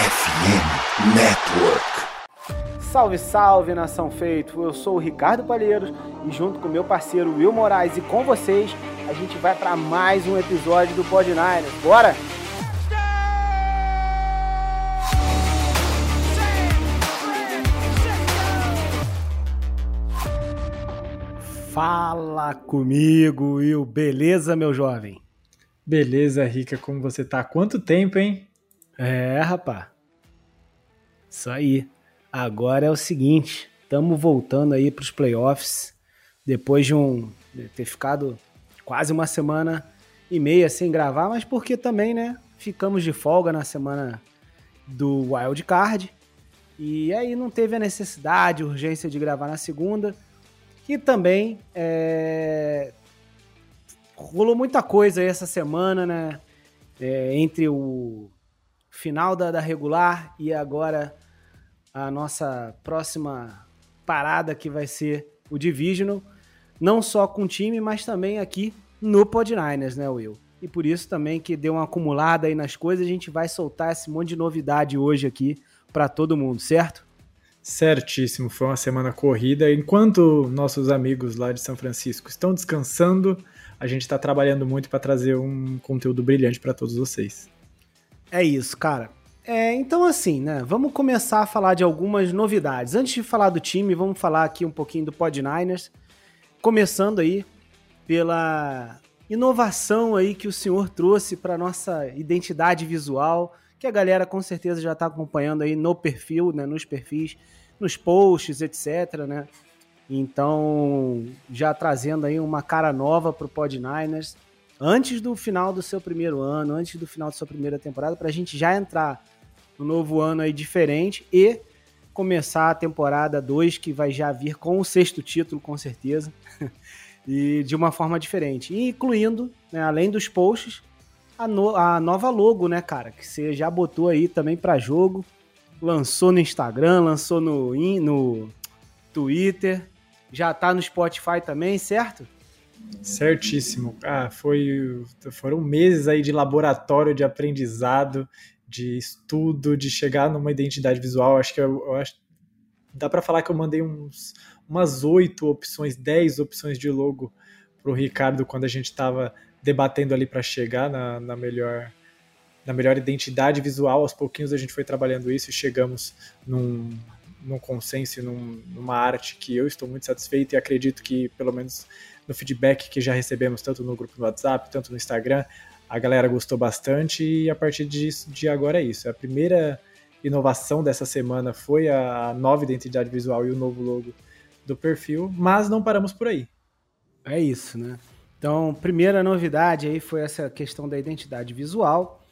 FM Network. Salve, salve nação feito! Eu sou o Ricardo Palheiros e junto com meu parceiro Will Moraes e com vocês, a gente vai para mais um episódio do Pod Niners. Bora? Fala comigo, Will. Beleza, meu jovem? Beleza, Rica, como você tá? Quanto tempo, hein? É, rapá. Isso aí. Agora é o seguinte, estamos voltando aí para os playoffs depois de um de ter ficado quase uma semana e meia sem gravar, mas porque também, né, ficamos de folga na semana do Wild Card e aí não teve a necessidade, urgência de gravar na segunda e também é, rolou muita coisa aí essa semana, né, é, entre o final da, da regular e agora a nossa próxima parada que vai ser o Divisional, não só com o time, mas também aqui no Pod Niners, né, Will? E por isso também que deu uma acumulada aí nas coisas, a gente vai soltar esse monte de novidade hoje aqui para todo mundo, certo? Certíssimo, foi uma semana corrida. Enquanto nossos amigos lá de São Francisco estão descansando, a gente está trabalhando muito para trazer um conteúdo brilhante para todos vocês. É isso, cara. É, então assim, né? Vamos começar a falar de algumas novidades. Antes de falar do time, vamos falar aqui um pouquinho do Pod Niners. Começando aí pela inovação aí que o senhor trouxe para nossa identidade visual, que a galera com certeza já está acompanhando aí no perfil, né, nos perfis, nos posts, etc, né? Então, já trazendo aí uma cara nova para o Pod Niners, antes do final do seu primeiro ano, antes do final da sua primeira temporada, para a gente já entrar no novo ano aí diferente e começar a temporada 2, que vai já vir com o sexto título, com certeza, e de uma forma diferente. E incluindo, né, além dos posts, a, no, a nova logo, né, cara, que você já botou aí também para jogo, lançou no Instagram, lançou no, no Twitter, já tá no Spotify também, certo? Certíssimo. Ah, foi, foram meses aí de laboratório, de aprendizado, de estudo, de chegar numa identidade visual. Acho que eu, eu acho, dá para falar que eu mandei uns, umas oito opções, dez opções de logo para o Ricardo quando a gente estava debatendo ali para chegar na, na, melhor na melhor identidade visual. Aos pouquinhos a gente foi trabalhando isso e chegamos num, num consenso, num, numa arte que eu estou muito satisfeito e acredito que pelo menos no feedback que já recebemos, tanto no grupo do WhatsApp, tanto no Instagram, a galera gostou bastante e a partir disso, de agora é isso. A primeira inovação dessa semana foi a nova identidade visual e o novo logo do perfil, mas não paramos por aí. É isso, né? Então, primeira novidade aí foi essa questão da identidade visual.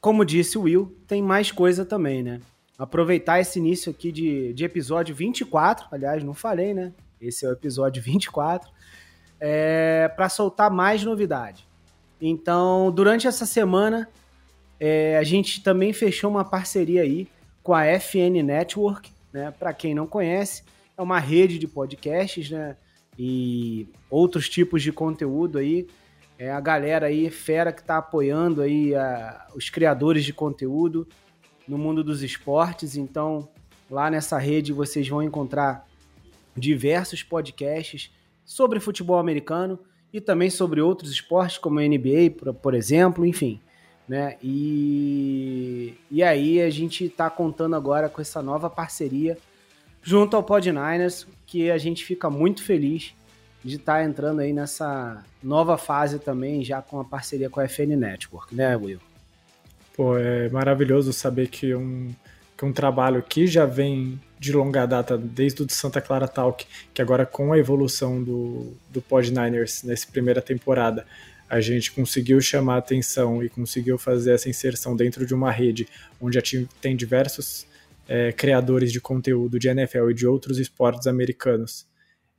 Como disse o Will, tem mais coisa também, né? Aproveitar esse início aqui de, de episódio 24, aliás, não falei, né? Esse é o episódio 24 é, para soltar mais novidade. Então, durante essa semana, é, a gente também fechou uma parceria aí com a FN Network, né? Para quem não conhece, é uma rede de podcasts, né? E outros tipos de conteúdo aí. É a galera aí, fera que está apoiando aí a, os criadores de conteúdo no mundo dos esportes. Então, lá nessa rede vocês vão encontrar diversos podcasts sobre futebol americano e também sobre outros esportes, como a NBA, por, por exemplo, enfim. Né? E, e aí a gente está contando agora com essa nova parceria junto ao Pod Niners, que a gente fica muito feliz de estar tá entrando aí nessa nova fase também, já com a parceria com a FN Network, né, Will? Pô, é maravilhoso saber que um, que um trabalho que já vem de longa data, desde o Santa Clara Talk, que agora com a evolução do, do Pod Niners nessa primeira temporada, a gente conseguiu chamar atenção e conseguiu fazer essa inserção dentro de uma rede onde tem diversos é, criadores de conteúdo de NFL e de outros esportes americanos.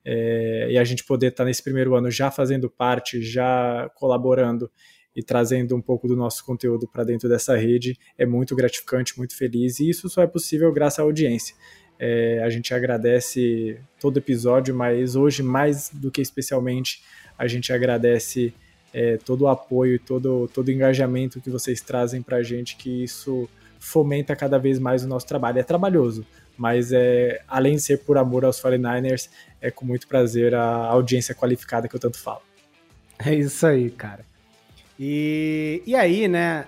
É, e a gente poder estar tá nesse primeiro ano já fazendo parte, já colaborando e trazendo um pouco do nosso conteúdo para dentro dessa rede é muito gratificante, muito feliz, e isso só é possível graças à audiência. É, a gente agradece todo episódio, mas hoje, mais do que especialmente, a gente agradece é, todo o apoio e todo, todo o engajamento que vocês trazem para a gente, que isso fomenta cada vez mais o nosso trabalho. É trabalhoso, mas é, além de ser por amor aos 49ers, é com muito prazer a audiência qualificada que eu tanto falo. É isso aí, cara. E, e aí, né,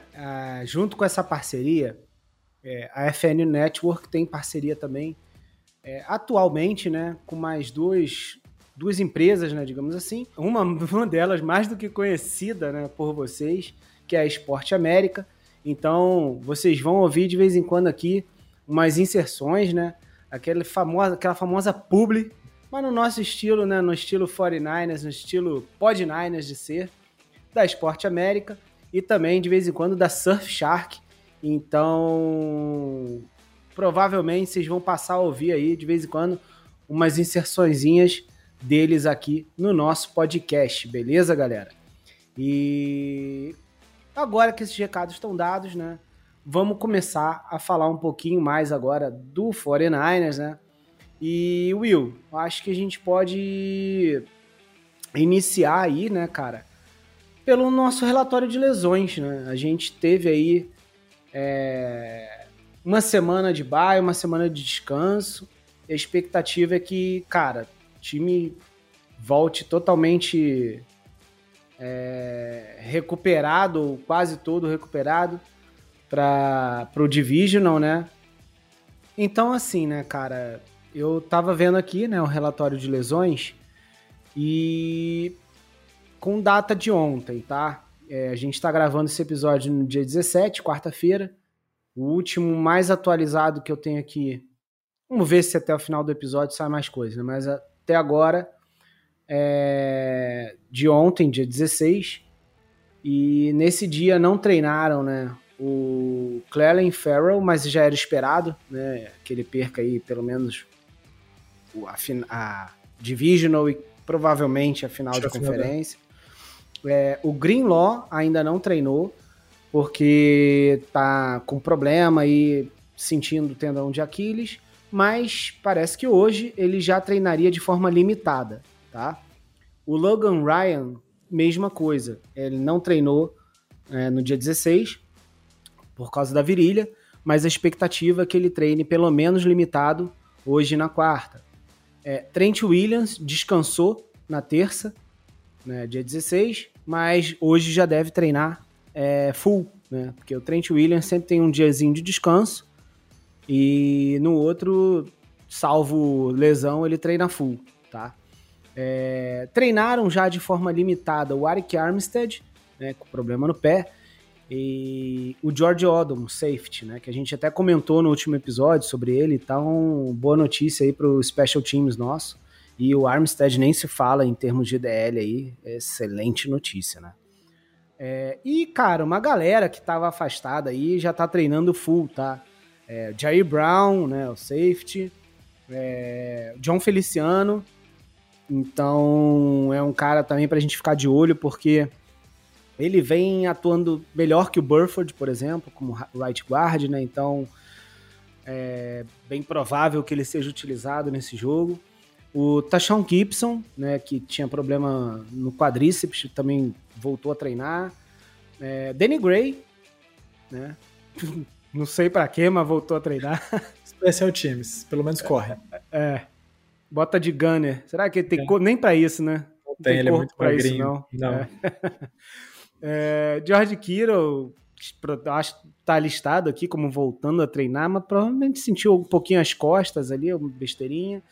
junto com essa parceria, é, a FN Network tem parceria também, é, atualmente, né, com mais duas, duas empresas, né, digamos assim. Uma, uma delas mais do que conhecida né, por vocês, que é a Esporte América. Então, vocês vão ouvir de vez em quando aqui umas inserções, né? Aquela famosa, aquela famosa publi, mas no nosso estilo, né? No estilo 49ers, no estilo Pod Niners de ser, da Esporte América e também de vez em quando da Surf Shark. Então, provavelmente vocês vão passar a ouvir aí de vez em quando umas inserçõezinhas deles aqui no nosso podcast, beleza, galera? E agora que esses recados estão dados, né? vamos começar a falar um pouquinho mais agora do 49ers, né? E Will, acho que a gente pode iniciar aí, né, cara, pelo nosso relatório de lesões, né? A gente teve aí é, uma semana de baia, uma semana de descanso. a expectativa é que, cara, o time volte totalmente é, recuperado, quase todo recuperado para o Divisional, né? Então, assim, né, cara, eu tava vendo aqui, né, o relatório de lesões e com data de ontem, tá? É, a gente tá gravando esse episódio no dia 17, quarta-feira. O último mais atualizado que eu tenho aqui. Vamos ver se até o final do episódio sai mais coisa, né? Mas até agora, é de ontem, dia 16. E nesse dia não treinaram, né? o Clelin Farrell, mas já era esperado, né, que ele perca aí pelo menos a, a Divisional e provavelmente a final de conferência. É, o Greenlaw ainda não treinou, porque tá com problema e sentindo tendão de Aquiles, mas parece que hoje ele já treinaria de forma limitada, tá? O Logan Ryan, mesma coisa, ele não treinou é, no dia 16, por causa da virilha, mas a expectativa é que ele treine pelo menos limitado hoje na quarta. É, Trent Williams descansou na terça, né, dia 16, mas hoje já deve treinar é, full, né, porque o Trent Williams sempre tem um diazinho de descanso e no outro, salvo lesão, ele treina full, tá? É, treinaram já de forma limitada o Arik Armstead, né, com problema no pé, e o George Odom, safety, né? Que a gente até comentou no último episódio sobre ele. Então, boa notícia aí pro Special Teams nosso. E o Armstead nem se fala em termos de DL aí. Excelente notícia, né? É, e, cara, uma galera que tava afastada aí já tá treinando full, tá? É, Jair Brown, né? O safety. É, John Feliciano. Então, é um cara também pra gente ficar de olho, porque ele vem atuando melhor que o Burford, por exemplo, como right guard, né? Então é bem provável que ele seja utilizado nesse jogo. O Tashon Gibson, né, que tinha problema no quadríceps, também voltou a treinar. É, Danny Gray, né? Não sei para quê, mas voltou a treinar. Special Teams, pelo menos corre. É. é. Bota de gunner. Será que ele tem é. nem para isso, né? Não tem, tem ele é muito pra isso, não. não. É. É, George Kittle, acho que tá listado aqui como voltando a treinar, mas provavelmente sentiu um pouquinho as costas ali, uma besteirinha.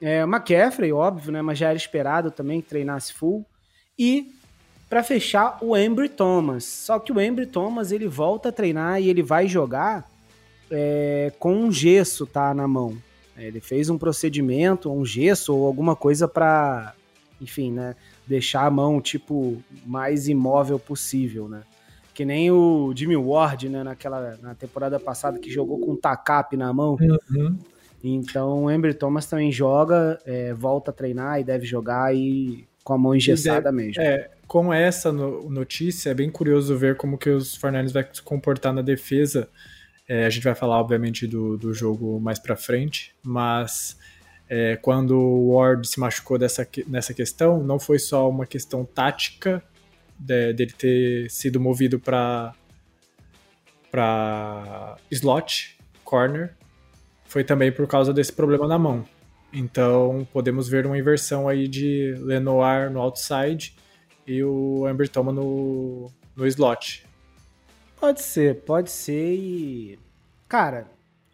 É, McCaffrey, óbvio, né? Mas já era esperado também que treinasse full. E para fechar, o Embry Thomas. Só que o Embry Thomas ele volta a treinar e ele vai jogar é, com um gesso, tá, na mão. Ele fez um procedimento, um gesso ou alguma coisa para, enfim, né? deixar a mão, tipo, mais imóvel possível, né? Que nem o Jimmy Ward, né, naquela, na temporada passada, que jogou com um tacap na mão. Uhum. Então o Ember Thomas também joga, é, volta a treinar e deve jogar e com a mão engessada deve, mesmo. É, com essa notícia, é bem curioso ver como que os Fernandes vai se comportar na defesa. É, a gente vai falar, obviamente, do, do jogo mais para frente, mas é, quando o Ward se machucou dessa, nessa questão, não foi só uma questão tática de, dele ter sido movido para para slot, corner, foi também por causa desse problema na mão. Então podemos ver uma inversão aí de Lenoir no outside e o Amber Thomas no, no slot. Pode ser, pode ser e. Cara,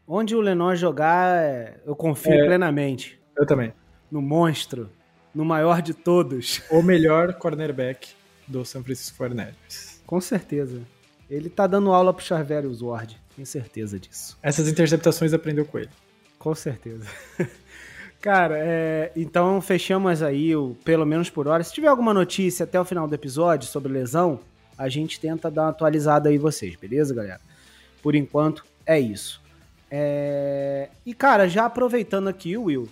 onde o Lenoir jogar, eu confio é, plenamente. Eu também. No monstro, no maior de todos. O melhor cornerback do São Francisco 49ers. Com certeza. Ele tá dando aula pro Charverius Ward, tenho certeza disso. Essas interceptações aprendeu com ele. Com certeza. Cara, é, então fechamos aí o pelo menos por hora. Se tiver alguma notícia até o final do episódio sobre lesão, a gente tenta dar uma atualizada aí vocês, beleza, galera? Por enquanto, é isso. É... E, cara, já aproveitando aqui, Will,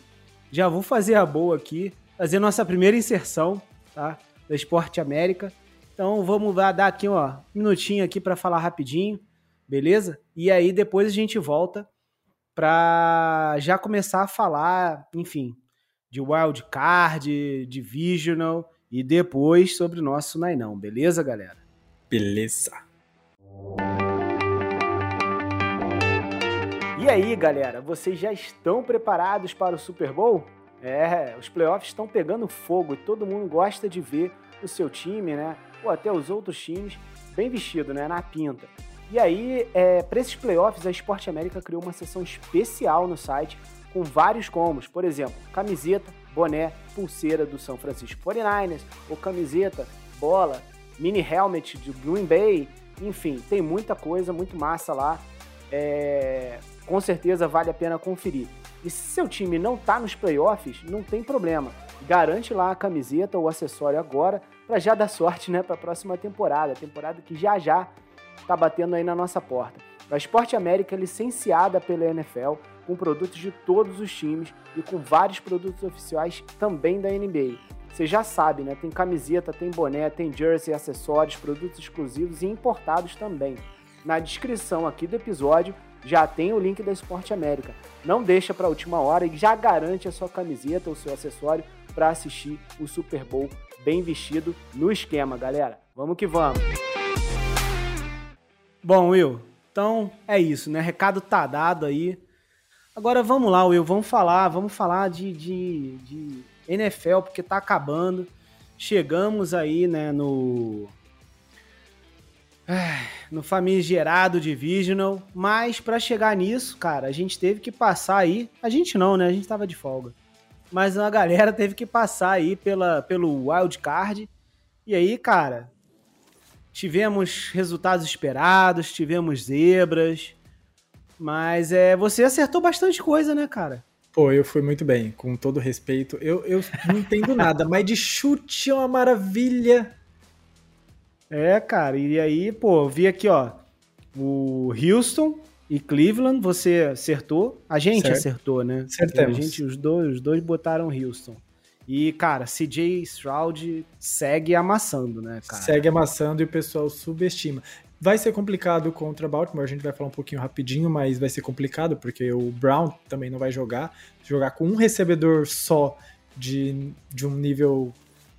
já vou fazer a boa aqui, fazer nossa primeira inserção, tá? Da Esporte América. Então vamos dar aqui, ó, um minutinho aqui para falar rapidinho, beleza? E aí depois a gente volta para já começar a falar, enfim, de wild card, divisional e depois sobre o nosso Nainão, beleza, galera? Beleza. E aí, galera, vocês já estão preparados para o Super Bowl? É, os playoffs estão pegando fogo e todo mundo gosta de ver o seu time, né? ou até os outros times, bem vestido, né, na pinta. E aí, é, para esses playoffs, a Esporte América criou uma seção especial no site com vários combos. Por exemplo, camiseta, boné, pulseira do São Francisco 49ers, ou camiseta, bola, mini helmet do Green Bay, enfim, tem muita coisa, muito massa lá. É, com certeza vale a pena conferir. E se seu time não está nos playoffs, não tem problema. Garante lá a camiseta ou acessório agora para já dar sorte né, para a próxima temporada, temporada que já já está batendo aí na nossa porta. A Esporte América é licenciada pela NFL, com produtos de todos os times e com vários produtos oficiais também da NBA. Você já sabe, né? Tem camiseta, tem boné, tem jersey, acessórios, produtos exclusivos e importados também. Na descrição aqui do episódio já tem o link da Esporte América. Não deixa para a última hora e já garante a sua camiseta ou seu acessório para assistir o Super Bowl bem vestido no esquema, galera. Vamos que vamos. Bom, Will, então é isso, né? Recado tá dado aí. Agora vamos lá, Will, vamos falar, vamos falar de, de, de NFL, porque tá acabando. Chegamos aí, né, no. No famigerado Divisional, mas para chegar nisso, cara, a gente teve que passar aí. A gente não, né? A gente tava de folga mas a galera teve que passar aí pela, pelo wild card. E aí, cara, tivemos resultados esperados, tivemos zebras, mas é, você acertou bastante coisa, né, cara? Pô, eu fui muito bem, com todo respeito. Eu, eu não entendo nada, mas de chute é uma maravilha. É, cara, e aí, pô, vi aqui, ó, o Houston e Cleveland, você acertou. A gente certo. acertou, né? Acertamos. A gente, os dois, os dois botaram Houston. E, cara, CJ Stroud segue amassando, né, cara? Segue amassando e o pessoal subestima. Vai ser complicado contra Baltimore, a gente vai falar um pouquinho rapidinho, mas vai ser complicado porque o Brown também não vai jogar. Jogar com um recebedor só de, de um nível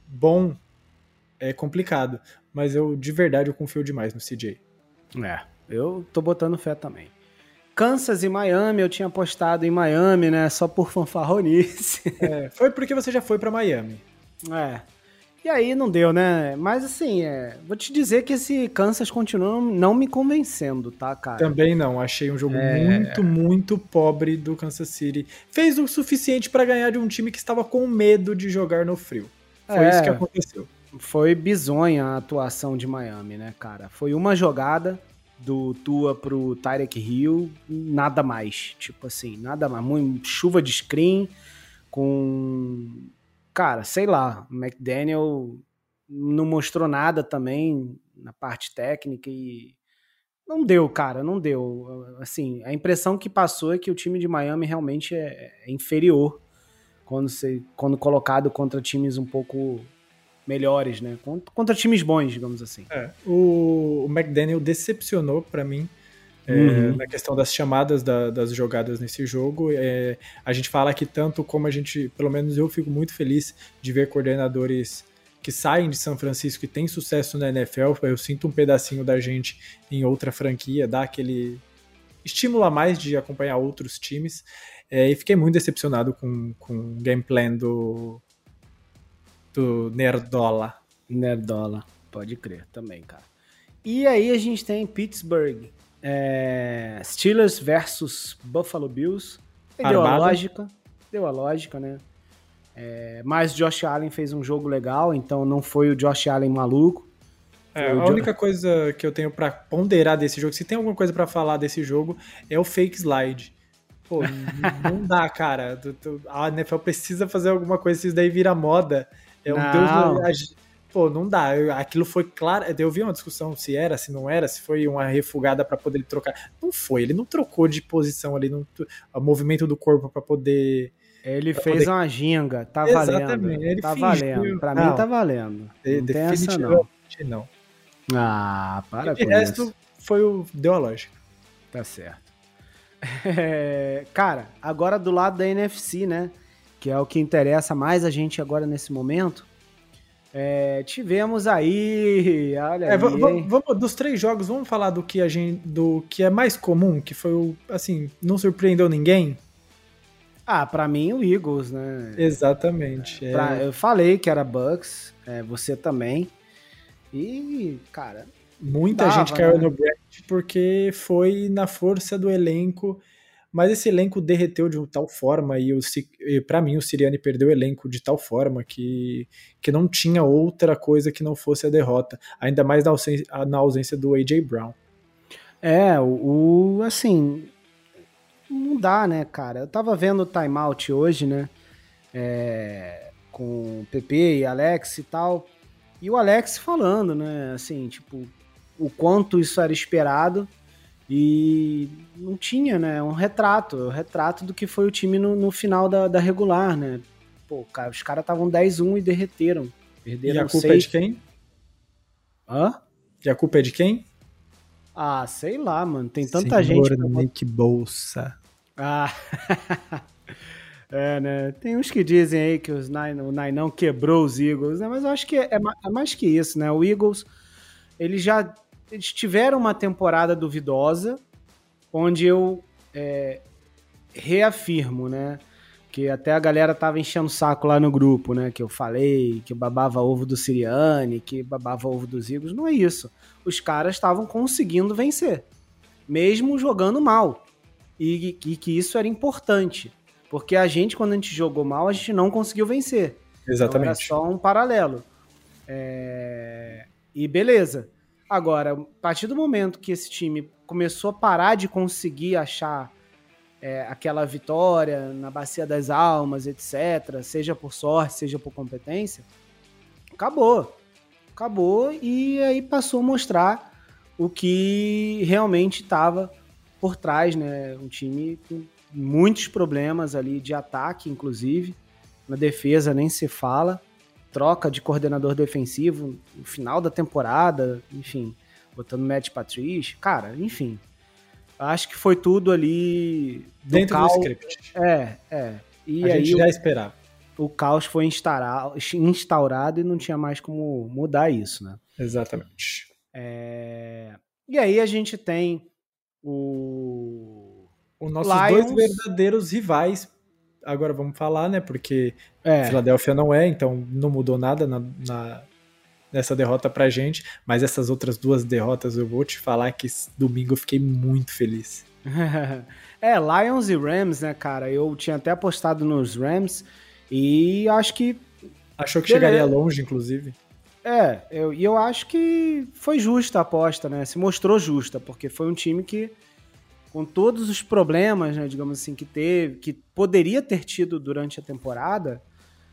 bom é complicado. Mas eu, de verdade, eu confio demais no CJ. É, eu tô botando fé também. Kansas e Miami, eu tinha apostado em Miami, né? Só por fanfarronice. É, foi porque você já foi para Miami. É. E aí não deu, né? Mas assim, é, vou te dizer que esse Kansas continua não me convencendo, tá, cara? Também não. Achei um jogo é... muito, muito pobre do Kansas City. Fez o suficiente para ganhar de um time que estava com medo de jogar no frio. Foi é, isso que aconteceu. Foi bizonha a atuação de Miami, né, cara? Foi uma jogada, do Tua pro Tyrek Hill, nada mais. Tipo assim, nada mais. Muito, chuva de screen com. Cara, sei lá, McDaniel não mostrou nada também na parte técnica e. Não deu, cara, não deu. Assim, a impressão que passou é que o time de Miami realmente é, é inferior quando, se, quando colocado contra times um pouco melhores, né? Contra, times bons, digamos assim. É, o, o McDaniel decepcionou para mim é, uhum. na questão das chamadas da, das jogadas nesse jogo. É, a gente fala que tanto como a gente, pelo menos eu fico muito feliz de ver coordenadores que saem de São Francisco e têm sucesso na NFL. Eu sinto um pedacinho da gente em outra franquia, dá aquele estímulo a mais de acompanhar outros times. É, e fiquei muito decepcionado com, com o game plan do, do Nerdola. Nerdola, pode crer também, cara. E aí a gente tem Pittsburgh, é, Steelers versus Buffalo Bills. Deu a lógica, deu a lógica, né? É, mas Josh Allen fez um jogo legal, então não foi o Josh Allen maluco. É, a única coisa que eu tenho para ponderar desse jogo, se tem alguma coisa para falar desse jogo, é o fake slide. Pô, não dá, cara. A NFL precisa fazer alguma coisa, se isso daí vira moda. É um não. Deus. Pô, não dá. Aquilo foi claro. Eu vi uma discussão se era, se não era, se foi uma refugada para poder trocar. Não foi. Ele não trocou de posição ali, no, o movimento do corpo para poder. Ele fez poder... uma ginga, tá Exatamente. valendo. Ele tá fingiu. valendo. Pra não, mim tá valendo. Não tem essa não. não. Ah, para e com de resto, isso. foi o. Deu a lógica. Tá certo. É, cara, agora do lado da NFC, né? Que é o que interessa mais a gente agora nesse momento. É, tivemos aí. Olha é, aí, vamos, dos três jogos, vamos falar do que a gente. do que é mais comum, que foi o. assim, não surpreendeu ninguém. Ah, para mim o Eagles, né? Exatamente. É. Pra, eu falei que era Bucks, é, você também. E, cara. Muita dava, gente caiu né? no Brett porque foi na força do elenco. Mas esse elenco derreteu de tal forma e, e para mim o Siriani perdeu o elenco de tal forma que, que não tinha outra coisa que não fosse a derrota, ainda mais na ausência, na ausência do AJ Brown. É, o, assim, não dá, né, cara? Eu tava vendo o timeout hoje, né? É, com o PP e Alex e tal. E o Alex falando, né? Assim, tipo, o quanto isso era esperado e não tinha, né? Um retrato, um retrato do que foi o time no, no final da, da, regular, né? Pô, cara, os caras estavam 10-1 e derreteram. Perderam e a culpa 6... é de quem? Hã? E a culpa é de quem? Ah, sei lá, mano. Tem tanta Senhor gente. Nick Bolsa. Ah. É, né? Tem uns que dizem aí que os Nine, o Nainão quebrou os Eagles, né? Mas eu acho que é, é mais que isso, né? O Eagles, eles já eles tiveram uma temporada duvidosa, onde eu é, reafirmo, né? Que até a galera tava enchendo o saco lá no grupo, né? Que eu falei que eu babava ovo do Siriane, que babava ovo dos Eagles. Não é isso. Os caras estavam conseguindo vencer, mesmo jogando mal. E, e que isso era importante. Porque a gente, quando a gente jogou mal, a gente não conseguiu vencer. Exatamente. Então era só um paralelo. É... E beleza. Agora, a partir do momento que esse time começou a parar de conseguir achar é, aquela vitória na Bacia das Almas, etc., seja por sorte, seja por competência, acabou. Acabou e aí passou a mostrar o que realmente estava por trás, né? Um time com muitos problemas ali de ataque, inclusive. Na defesa nem se fala. Troca de coordenador defensivo no final da temporada, enfim, botando Matt Patrice. Cara, enfim. Acho que foi tudo ali. Do Dentro caos. do script. É, é. E A aí gente já o, esperava. O caos foi instaurado e não tinha mais como mudar isso, né? Exatamente. É... E aí a gente tem o os nossos Lions... dois verdadeiros rivais. Agora vamos falar, né? Porque é. Filadélfia não é, então não mudou nada na, na, nessa derrota pra gente. Mas essas outras duas derrotas eu vou te falar que domingo eu fiquei muito feliz. é, Lions e Rams, né, cara? Eu tinha até apostado nos Rams e acho que. Achou que chegaria longe, inclusive. É, eu, e eu acho que foi justa a aposta, né? Se mostrou justa, porque foi um time que com todos os problemas, né, digamos assim, que teve, que poderia ter tido durante a temporada,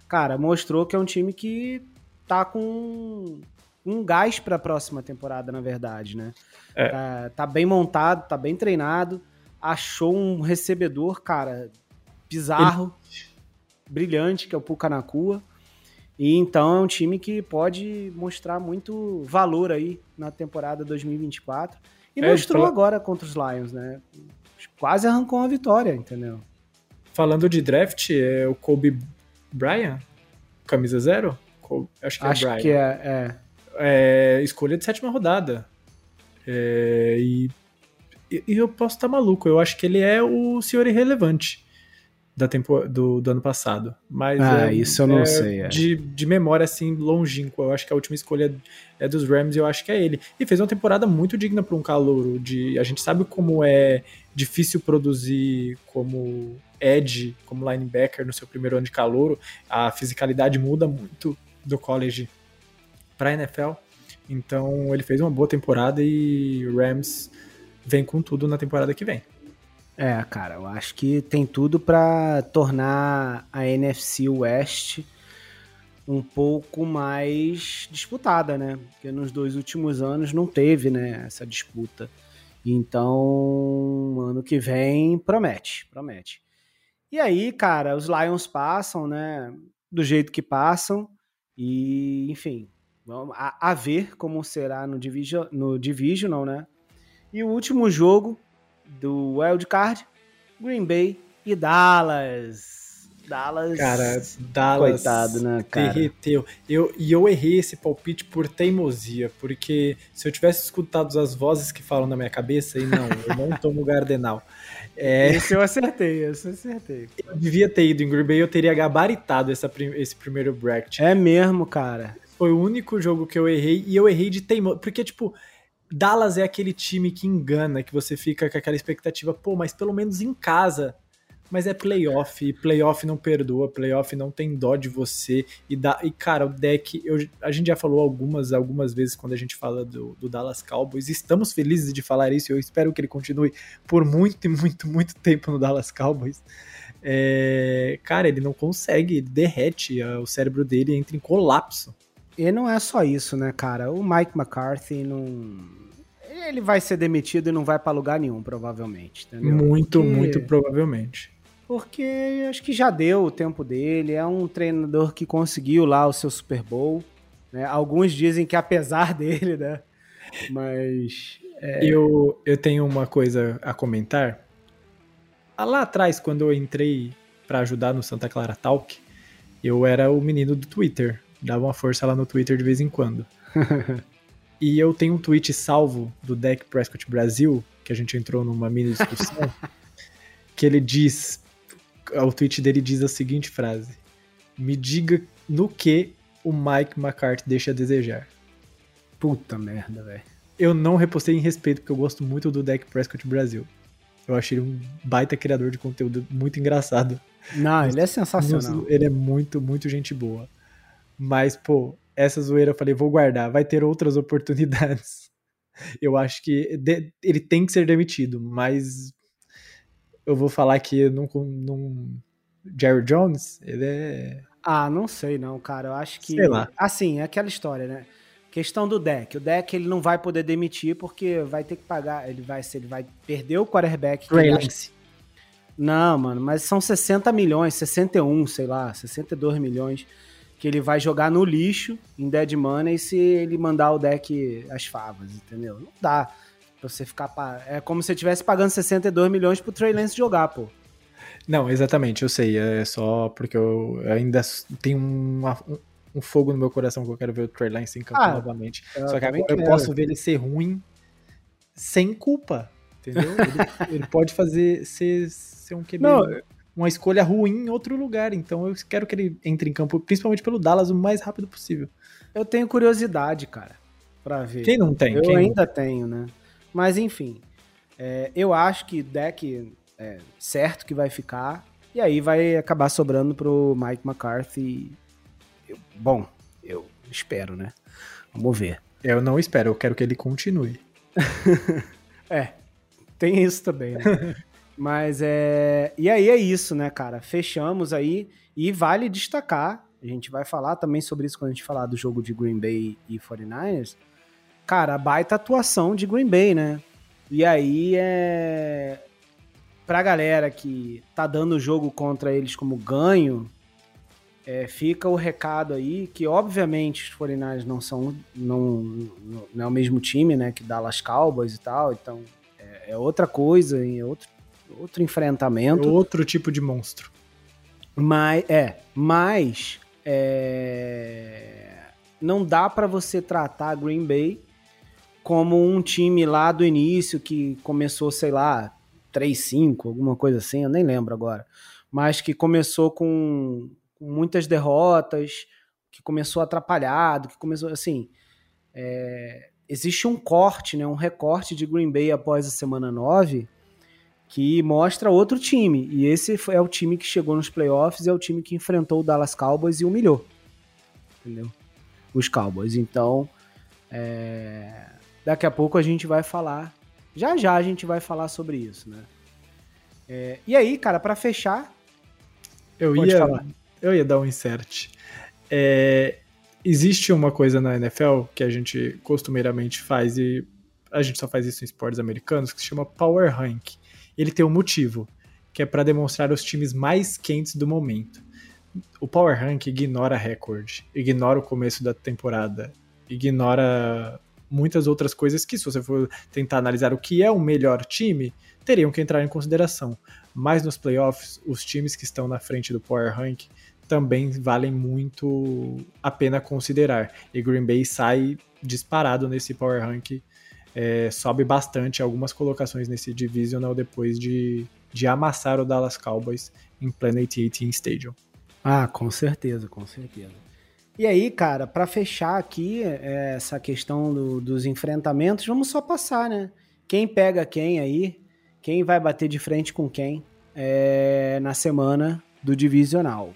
cara, mostrou que é um time que tá com um gás para a próxima temporada, na verdade, né? É. Tá, tá, bem montado, tá bem treinado, achou um recebedor, cara, bizarro, Ele... brilhante, que é o Pucanacua. E então é um time que pode mostrar muito valor aí na temporada 2024. E é, mostrou agora contra os Lions, né? Quase arrancou uma vitória, entendeu? Falando de draft, é o Kobe Bryant, camisa zero, acho que é Acho Brian. que é, é. É, escolha de sétima rodada. É, e, e eu posso estar maluco, eu acho que ele é o senhor irrelevante da tempo, do, do ano passado. Mas Ah, é, isso eu não é sei, é. De, de memória, assim, longínqua. Eu acho que a última escolha é dos Rams e eu acho que é ele. E fez uma temporada muito digna para um calouro. De, a gente sabe como é difícil produzir como edge, como linebacker no seu primeiro ano de calouro. A fisicalidade muda muito do college para NFL. Então ele fez uma boa temporada e Rams vem com tudo na temporada que vem. É, cara, eu acho que tem tudo pra tornar a NFC West um pouco mais disputada, né? Porque nos dois últimos anos não teve, né, essa disputa. Então, ano que vem promete, promete. E aí, cara, os Lions passam, né, do jeito que passam e, enfim, vamos a, a ver como será no division, no divisional, né? E o último jogo do Wild Card, Green Bay e Dallas. Dallas. Cara, Dallas Coitado, né, cara? derreteu. Eu, e eu errei esse palpite por teimosia, porque se eu tivesse escutado as vozes que falam na minha cabeça, e não, eu não tomo Gardenal. É, Esse eu acertei, esse eu acertei. eu devia ter ido em Green Bay, eu teria gabaritado essa, esse primeiro bracket. É mesmo, cara. Foi o único jogo que eu errei, e eu errei de teimosia, porque, tipo, Dallas é aquele time que engana, que você fica com aquela expectativa, pô, mas pelo menos em casa. Mas é playoff, e playoff não perdoa, playoff não tem dó de você. E, dá, e cara, o deck, eu- a gente já falou algumas, algumas vezes quando a gente fala do, do Dallas Cowboys, estamos felizes de falar isso, eu espero que ele continue por muito, muito, muito tempo no Dallas Cowboys. É, cara, ele não consegue, ele derrete, o cérebro dele entra em colapso. E não é só isso, né, cara? O Mike McCarthy não. Ele vai ser demitido e não vai pra lugar nenhum, provavelmente. Entendeu? Muito, Porque- muito provavelmente. Porque acho que já deu o tempo dele. É um treinador que conseguiu lá o seu Super Bowl. Né? Alguns dizem que apesar dele, né? Mas. Eu, eu tenho uma coisa a comentar. Ah, Lá atrás, quando eu entrei pra ajudar no Santa Clara Talk, eu era o menino do Twitter. Dava uma força lá no Twitter de vez em quando. e eu tenho um tweet salvo do Deck Prescott Brasil, que a gente entrou numa mini discussão, que ele diz. O tweet dele diz a seguinte frase: Me diga no que o Mike McCarthy deixa a desejar. Puta merda, velho. Eu não repostei em respeito, porque eu gosto muito do Deck Prescott Brasil. Eu achei ele um baita criador de conteúdo muito engraçado. Não, ele é sensacional. Ele é muito, muito gente boa. Mas, pô, essa zoeira eu falei, vou guardar, vai ter outras oportunidades. Eu acho que de- ele tem que ser demitido, mas eu vou falar que não, não Jerry Jones, ele é. Ah, não sei não, cara. Eu acho que. Sei lá. Assim, é aquela história, né? Questão do deck. O deck ele não vai poder demitir porque vai ter que pagar. Ele vai, se ele vai perder o quarterback. Lance. Não, mano, mas são 60 milhões, 61, sei lá, 62 milhões que ele vai jogar no lixo em dead money se ele mandar o deck às favas, entendeu? Não dá pra você ficar. pa- É como se você estivesse pagando 62 milhões pro Trey Lance jogar, pô. Não, exatamente, eu sei. É só porque eu ainda tenho uma- um, um fogo no meu coração que eu quero ver o Trey Lance em campo Ah, novamente. Só que agora eu posso ver ele ser ruim sem culpa, entendeu? Ele, ele pode fazer ser, ser um QB, Não, uma escolha ruim em outro lugar. Então eu quero que ele entre em campo, principalmente pelo Dallas, o mais rápido possível. eu tenho curiosidade, cara, pra ver. Quem não tem? Eu Quem não? ainda tenho, né? Mas enfim, é, eu acho que deck é certo que vai ficar. E aí vai acabar sobrando pro Mike McCarthy. Eu- bom, eu espero, né? Vamos ver. Eu não espero, eu quero que ele continue. É, tem isso também, né? Mas é. E aí é isso, né, cara? Fechamos aí. E vale destacar, a gente vai falar também sobre isso quando a gente falar do jogo de Green Bay e 49ers. Cara, baita atuação de Green Bay, né? E aí é. Pra galera que tá dando o jogo contra eles como ganho, é, fica o recado aí que, obviamente, os 49ers não são. Não, não é o mesmo time, né? Que Dallas Cowboys e tal. Então, é, é outra coisa, é outro, outro enfrentamento. Outro tipo de monstro. Mas, é, mas é... não dá para você tratar Green Bay como um time lá do início que começou, sei lá, 3-5, alguma coisa assim, eu nem lembro agora, mas que começou com muitas derrotas, que começou atrapalhado, que começou assim. É, existe um corte, né, um recorte de Green Bay após a semana 9 que mostra outro time. E esse é o time que chegou nos playoffs, é o time que enfrentou o Dallas Cowboys e humilhou. Entendeu? Os Cowboys. Então, é... daqui a pouco a gente vai falar. Já já a gente vai falar sobre isso, né? É... E aí, cara, para fechar. Eu ia, falar. eu ia dar um insert. É, existe uma coisa na NFL que a gente costumeiramente faz e a gente só faz isso em esportes americanos que se chama Power Rank. Ele tem um motivo, que é para demonstrar os times mais quentes do momento. O Power Rank ignora recorde, ignora o começo da temporada, ignora muitas outras coisas que, se você for tentar analisar o que é o melhor time, teriam que entrar em consideração. Mas nos playoffs, os times que estão na frente do Power Rank também valem muito a pena considerar. E Green Bay sai disparado nesse Power Rank, é, sobe bastante algumas colocações nesse Divisional depois de, de amassar o Dallas Cowboys em Planet 18 Stadium. Ah, com certeza, com certeza. E aí, cara, para fechar aqui é, essa questão do, dos enfrentamentos, vamos só passar, né? Quem pega quem aí, quem vai bater de frente com quem é, na semana do divisional.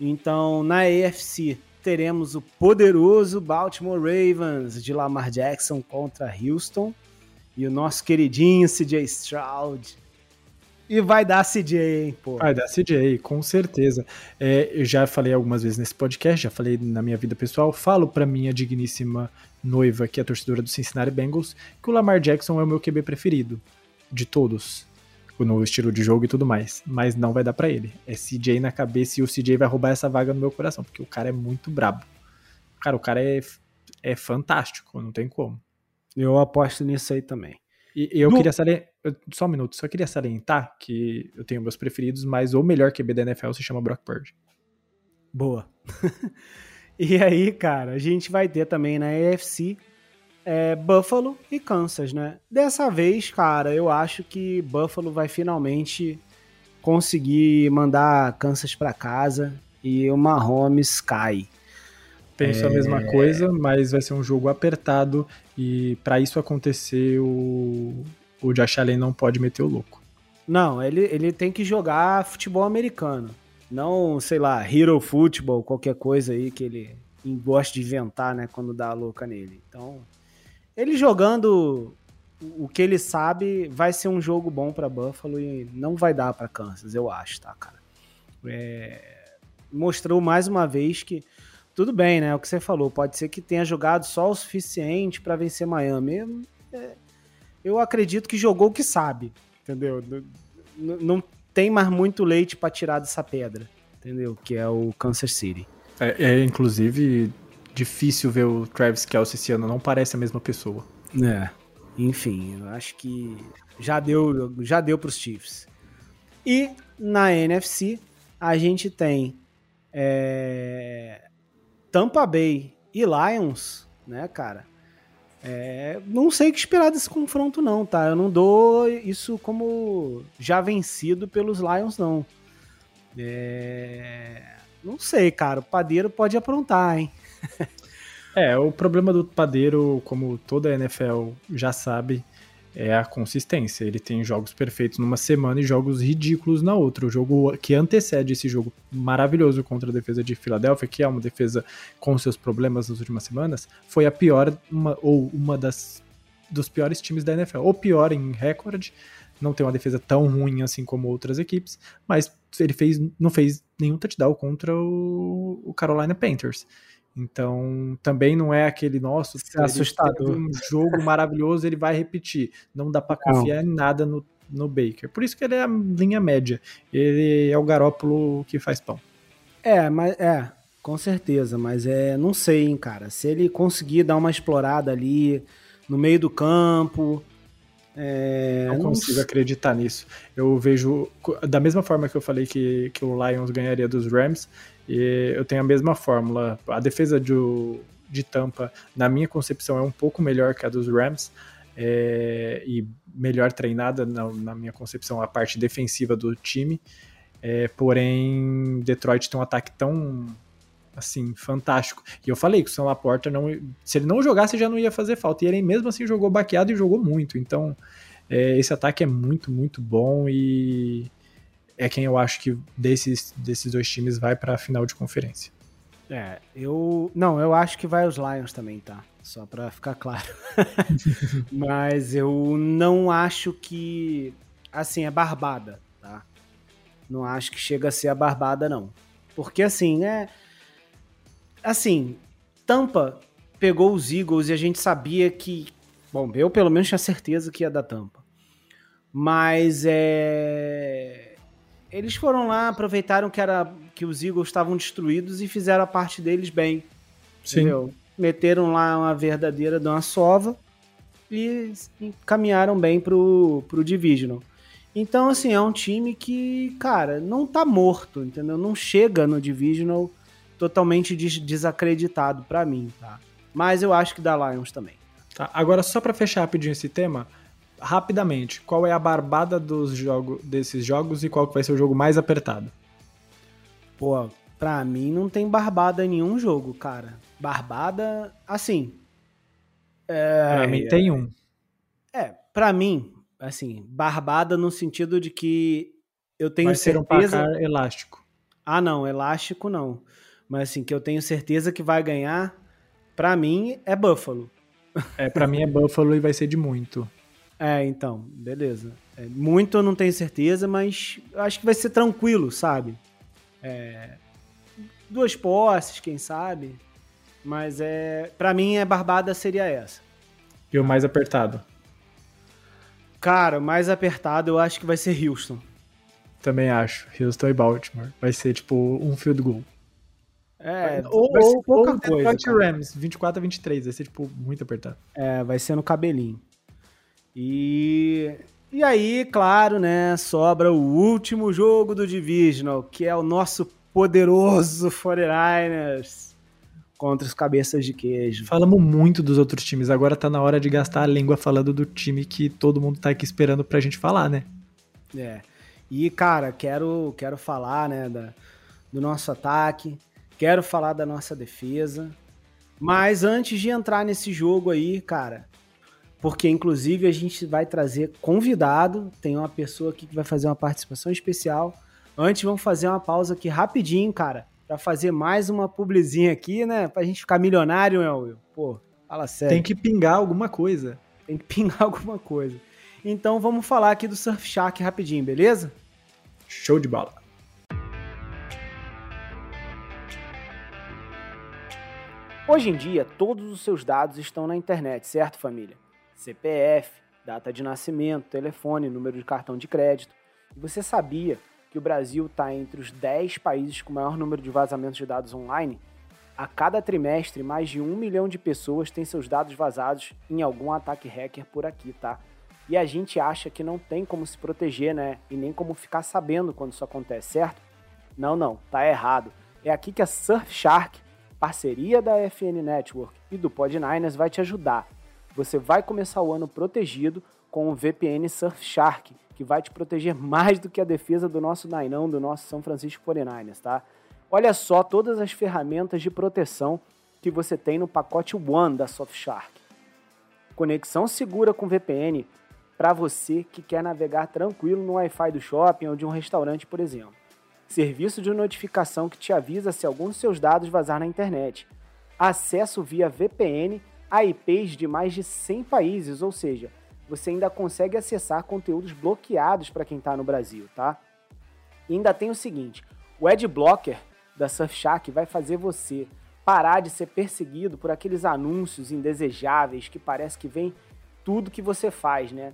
Então, na AFC, teremos o poderoso Baltimore Ravens de Lamar Jackson contra Houston e o nosso queridinho CJ Stroud. E vai dar CJ, hein, pô. Vai dar CJ, com certeza. É, eu já falei algumas vezes nesse podcast, já falei na minha vida pessoal, falo pra minha digníssima noiva, que é a torcedora do Cincinnati Bengals, que o Lamar Jackson é o meu QB preferido de todos no estilo de jogo e tudo mais. Mas não vai dar para ele. É CJ na cabeça e o CJ vai roubar essa vaga no meu coração, porque o cara é muito brabo. Cara, o cara é, é fantástico, não tem como. Eu aposto nisso aí também. E eu no... queria salientar. Só um minuto, só queria salientar que eu tenho meus preferidos, mas o melhor QB da NFL se chama Brock Purdy. Boa. e aí, cara, a gente vai ter também na AFC é, Buffalo e Kansas, né? Dessa vez, cara, eu acho que Buffalo vai finalmente conseguir mandar Kansas para casa e o Mahomes cai. Penso é... a mesma coisa, mas vai ser um jogo apertado e para isso acontecer o, o Josh Allen não pode meter o louco. Não, ele, ele tem que jogar futebol americano. Não, sei lá, hero football, qualquer coisa aí que ele gosta de inventar, né, quando dá a louca nele. Então, ele jogando o que ele sabe, vai ser um jogo bom para Buffalo e não vai dar para Kansas, eu acho, tá, cara? É, mostrou mais uma vez que tudo bem, né? O que você falou, pode ser que tenha jogado só o suficiente para vencer Miami. É, eu acredito que jogou o que sabe, entendeu? Não, não tem mais muito leite para tirar dessa pedra, entendeu? Que é o Kansas City. É, é inclusive difícil ver o Travis Kelce esse ano, não parece a mesma pessoa. É, enfim, eu acho que já deu, já deu pros Chiefs. E na NFC, a gente tem é, Tampa Bay e Lions, né, cara? É, não sei o que esperar desse confronto, não, tá? Eu não dou isso como já vencido pelos Lions, não. É, não sei, cara. O padeiro pode aprontar, hein? é, o problema do padeiro, como toda a NFL já sabe, é a consistência. Ele tem jogos perfeitos numa semana e jogos ridículos na outra. O jogo que antecede esse jogo maravilhoso contra a defesa de Filadélfia, que é uma defesa com seus problemas nas últimas semanas, foi a pior, uma, ou uma das dos piores times da NFL, ou pior em recorde. Não tem uma defesa tão ruim assim como outras equipes, mas ele fez, não fez nenhum touchdown contra o, o Carolina Panthers. Então, também não é aquele nosso é assustador. um jogo maravilhoso, ele vai repetir. Não dá para confiar em nada no, no Baker. Por isso que ele é a linha média. Ele é o garópolo que faz pão. É, mas é, com certeza, mas é, não sei, hein, cara. Se ele conseguir dar uma explorada ali no meio do campo, é, não consigo não... acreditar nisso. Eu vejo, da mesma forma que eu falei que, que o Lions ganharia dos Rams, E eu tenho a mesma fórmula. A defesa de, de Tampa, na minha concepção, é um pouco melhor que a dos Rams. É, e melhor treinada, na, na, minha concepção, a parte defensiva do time. É, porém, Detroit tem um ataque tão assim, fantástico. E eu falei que o Sam Laporta não. Se ele não jogasse, já não ia fazer falta. E ele mesmo assim jogou baqueado e jogou muito. Então, é, esse ataque é muito, muito bom e é quem eu acho que desses, desses dois times vai para a final de conferência. É, eu. Não, eu acho que vai os Lions também, tá? Só para ficar claro. Mas eu não acho que. Assim, é barbada, tá? Não acho que chega a ser a barbada, não. Porque, assim, é. Assim, Tampa pegou os Eagles e a gente sabia que. Bom, eu pelo menos tinha certeza que ia dar Tampa. Mas é eles foram lá, aproveitaram que, era, que os Eagles estavam destruídos e fizeram a parte deles bem. Sim. Entendeu? Meteram lá uma verdadeira de uma sova e caminharam bem pro, pro Divisional. Então, assim, é um time que, cara, não tá morto, entendeu? Não chega no Divisional totalmente des desacreditado para mim, tá? Mas eu acho que dá Lions também. Tá, agora só para fechar rapidinho esse tema, rapidamente, qual é a barbada dos jogos desses jogos e qual vai ser o jogo mais apertado? Pô, pra mim não tem barbada em nenhum jogo, cara. Barbada, assim. É, pra mim tem um. É, pra mim, assim, barbada no sentido de que eu tenho vai certeza. Ser um elástico. Ah, não, elástico não. Mas assim, que eu tenho certeza que vai ganhar, pra mim é Buffalo. É, pra mim é Buffalo e vai ser de muito. É, então, beleza. É, muito eu não tenho certeza, mas eu acho que vai ser tranquilo, sabe? É, duas posses, quem sabe. Mas é, para mim, a barbada seria essa. E o mais apertado? Cara, o mais apertado eu acho que vai ser Houston. Também acho. Houston e Baltimore. Vai ser tipo um field goal. É, ou, ou pouca ou coisa. Rams, 24 a 23, vai ser tipo muito apertado. É, vai ser no cabelinho. E, e aí, claro, né, sobra o último jogo do Divisional, que é o nosso poderoso 49ers contra os cabeças de queijo. Falamos muito dos outros times, agora tá na hora de gastar a língua falando do time que todo mundo tá aqui esperando pra gente falar, né? É. E, cara, quero, quero falar, né, da, do nosso ataque, quero falar da nossa defesa. Mas antes de entrar nesse jogo aí, cara, porque inclusive a gente vai trazer convidado, tem uma pessoa aqui que vai fazer uma participação especial. Antes vamos fazer uma pausa aqui rapidinho, cara, para fazer mais uma publizinha aqui, né, pra gente ficar milionário, né, Will? Pô, fala sério. Tem que pingar alguma coisa. Tem que pingar alguma coisa. Então vamos falar aqui do Surfshark rapidinho, beleza? Show de bola. Hoje em dia, todos os seus dados estão na internet, certo, família? CPF, data de nascimento, telefone, número de cartão de crédito. E você sabia que o Brasil está entre os 10 países com maior número de vazamentos de dados online? A cada trimestre, mais de um milhão de pessoas têm seus dados vazados em algum ataque hacker por aqui, tá? E a gente acha que não tem como se proteger, né? E nem como ficar sabendo quando isso acontece, certo? Não, não, tá errado. É aqui que a Surfshark, parceria da FN Network e do Pod9ers, vai te ajudar você vai começar o ano protegido com o VPN Surfshark, que vai te proteger mais do que a defesa do nosso Nainão, do nosso São Francisco 49ers, tá? Olha só todas as ferramentas de proteção que você tem no pacote One da Surfshark. Conexão segura com VPN para você que quer navegar tranquilo no Wi-Fi do shopping ou de um restaurante, por exemplo. Serviço de notificação que te avisa se algum dos seus dados vazar na internet. Acesso via VPN a IPs de mais de 100 países, ou seja, você ainda consegue acessar conteúdos bloqueados para quem está no Brasil, tá? E ainda tem o seguinte, o Adblocker da Surfshark vai fazer você parar de ser perseguido por aqueles anúncios indesejáveis que parece que vem tudo que você faz, né?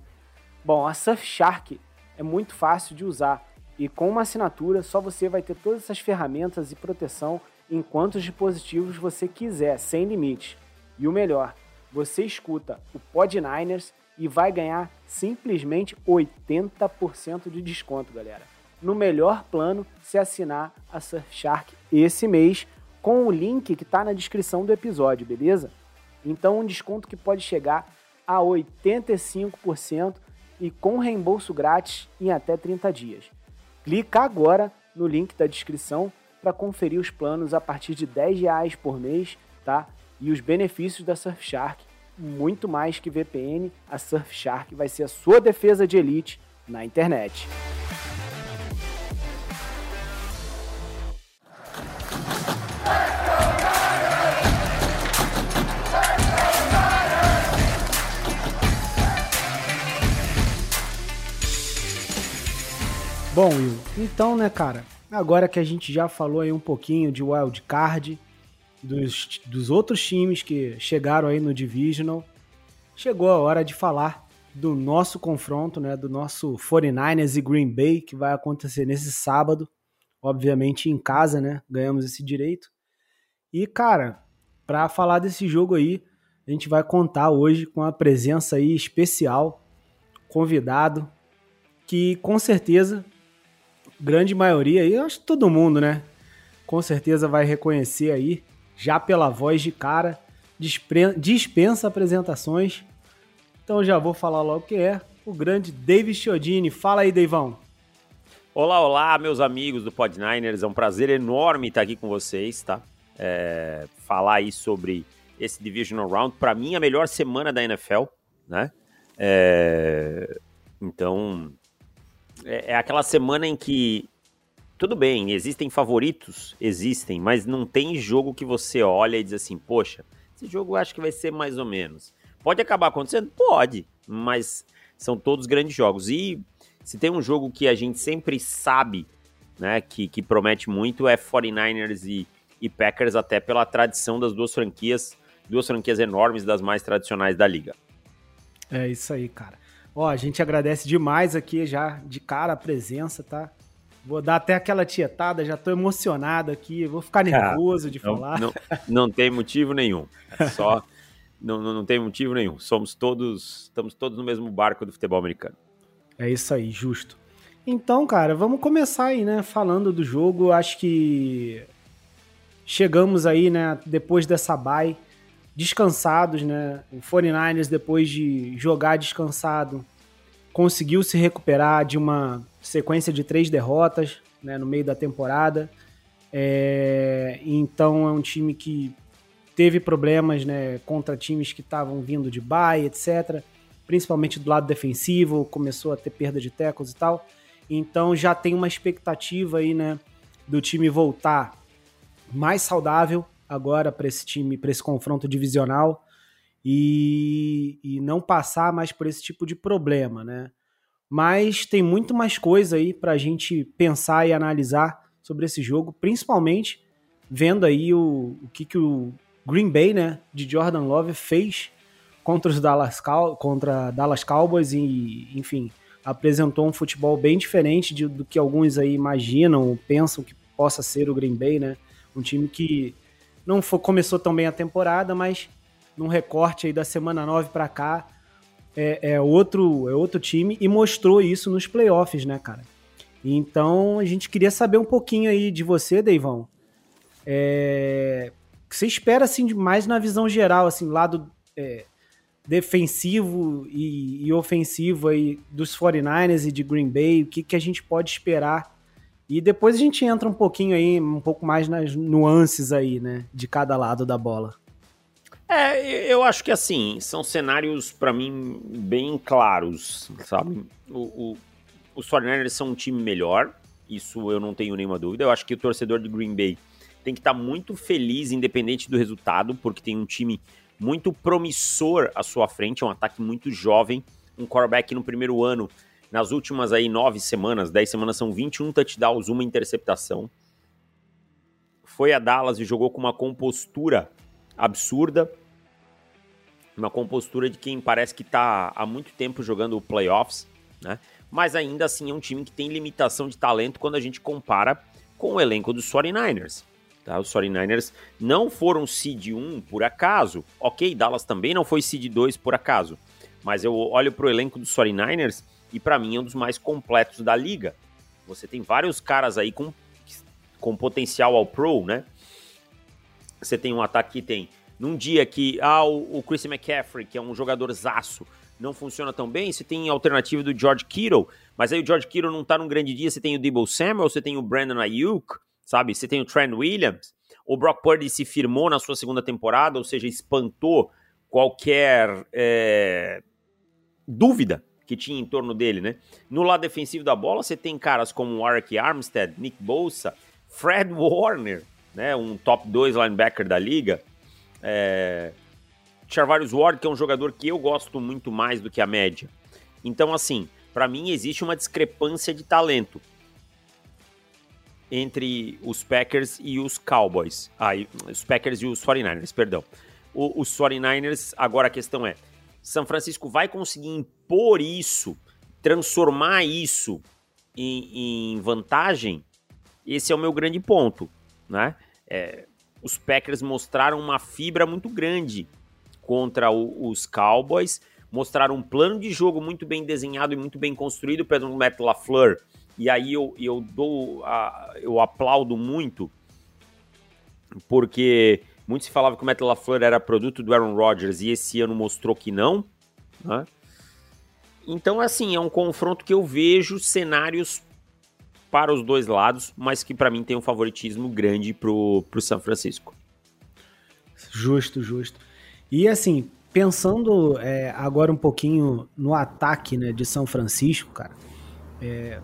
Bom, a Surfshark é muito fácil de usar e com uma assinatura só você vai ter todas essas ferramentas e proteção em quantos dispositivos você quiser, sem limites. E o melhor, você escuta o Pod Niners e vai ganhar simplesmente 80% de desconto, galera. no melhor plano se assinar a Surfshark esse mês com o link que está na descrição do episódio, beleza? Então um desconto que pode chegar a 85% e com reembolso grátis em até 30 dias. Clica agora no link da descrição para conferir os planos a partir de 10 reais por mês, tá? E os benefícios da Surfshark, muito mais que VPN, a Surfshark vai ser a sua defesa de elite na internet. Bom, Will, então, né, cara, agora que a gente já falou aí um pouquinho de wild card, dos, dos outros times que chegaram aí no Divisional, chegou a hora de falar do nosso confronto, né, do nosso 49ers e Green Bay, que vai acontecer nesse sábado, obviamente em casa, né, ganhamos esse direito. E, cara, para falar desse jogo aí, a gente vai contar hoje com a presença aí especial, convidado, que com certeza grande maioria, e acho que todo mundo, né? Com certeza vai reconhecer aí, já pela voz de cara, dispensa apresentações. Então já vou falar logo que é o grande David Chiodini. Fala aí, Deivão. Olá, olá, meus amigos do Pod Niners. É um prazer enorme estar aqui com vocês, tá? É, falar aí sobre esse Divisional Round. Para mim, a melhor semana da NFL, né? É, então, é, é aquela semana em que tudo bem, existem favoritos, existem, mas não tem jogo que você olha e diz assim, poxa, esse jogo eu acho que vai ser mais ou menos. Pode acabar acontecendo? Pode, mas são todos grandes jogos. E se tem um jogo que a gente sempre sabe, né, que, que promete muito, é 49ers e, e Packers, até pela tradição das duas franquias, duas franquias enormes, das mais tradicionais da liga. É isso aí, cara. Ó, a gente agradece demais aqui já de cara a presença, tá? Vou dar até aquela tietada, já tô emocionado aqui, vou ficar nervoso ah, de não, falar. Não, não tem motivo nenhum. É só. não, não, não tem motivo nenhum. Somos todos. Estamos todos no mesmo barco do futebol americano. É isso aí, justo. Então, cara, vamos começar aí, né? Falando do jogo. Acho que chegamos aí, né? Depois dessa bye descansados, né? O 49ers, depois de jogar descansado, conseguiu se recuperar de uma sequência de três derrotas né, no meio da temporada. É, então é um time que teve problemas né, contra times que estavam vindo de bye, etc. Principalmente do lado defensivo, começou a ter perda de tecos e tal. Então já tem uma expectativa aí, né, do time voltar mais saudável, agora para esse time, para esse confronto divisional e, e não passar mais por esse tipo de problema, né? Mas tem muito mais coisa aí para a gente pensar e analisar sobre esse jogo, principalmente vendo aí o, o que, que o Green Bay, né, de Jordan Love fez contra os Dallas, contra Dallas Cowboys e, enfim, apresentou um futebol bem diferente de, do que alguns aí imaginam ou pensam que possa ser o Green Bay, né? Um time que não foi, começou tão bem a temporada, mas num recorte aí da semana 9 para cá, é, é, outro, é outro time e mostrou isso nos playoffs, né, cara? Então a gente queria saber um pouquinho aí de você, Deivão. É, você espera assim mais na visão geral, assim, lado é, defensivo e, e, ofensivo aí dos 49ers e de Green Bay, o que, que a gente pode esperar e depois a gente entra um pouquinho aí, um pouco mais nas nuances aí, né, de cada lado da bola. É, eu acho que assim, são cenários para mim bem claros, sabe? O, o, os 49ers são um time melhor, isso eu não tenho nenhuma dúvida. Eu acho que o torcedor de Green Bay tem que estar tá muito feliz, independente do resultado, porque tem um time muito promissor à sua frente, é um ataque muito jovem, um quarterback no primeiro ano nas últimas aí nove semanas, dez semanas, são 21 touchdowns, uma interceptação. Foi a Dallas e jogou com uma compostura absurda. Uma compostura de quem parece que está há muito tempo jogando playoffs, né? Mas ainda assim é um time que tem limitação de talento quando a gente compara com o elenco dos 49ers. Tá? Os 49ers não foram seed 1 por acaso. Ok, Dallas também não foi seed 2 por acaso. Mas eu olho para o elenco dos 49ers e para mim é um dos mais completos da liga. Você tem vários caras aí com, com potencial ao pro, né? Você tem um ataque que tem. Num dia que ah, o, o Chris McCaffrey, que é um jogador zaço, não funciona tão bem, você tem a alternativa do George Kittle, mas aí o George Kittle não tá num grande dia, você tem o Debo Samuel, você tem o Brandon Ayuk, sabe? Você tem o Trent Williams. O Brock Purdy se firmou na sua segunda temporada, ou seja, espantou qualquer é, dúvida que tinha em torno dele, né? No lado defensivo da bola, você tem caras como Arik Armstead, Nick Bosa, Fred Warner, né? Um top 2 linebacker da liga. É... Charvarius Ward, que é um jogador que eu gosto muito mais do que a média. Então, assim, para mim existe uma discrepância de talento entre os Packers e os Cowboys. Ah, os Packers e os 49ers, perdão. O, os 49ers, agora a questão é, São Francisco vai conseguir impor isso, transformar isso em, em vantagem? Esse é o meu grande ponto, né? É, os Packers mostraram uma fibra muito grande contra o, os Cowboys, mostraram um plano de jogo muito bem desenhado e muito bem construído pelo Matt LaFleur, e aí eu, eu dou, a, eu aplaudo muito, porque muito se falava que o Matt LaFleur era produto do Aaron Rodgers e esse ano mostrou que não, né? Então, assim, é um confronto que eu vejo cenários para os dois lados, mas que para mim tem um favoritismo grande pro, pro São Francisco. Justo, justo. E assim, pensando é, agora um pouquinho no ataque né, de São Francisco, cara, é,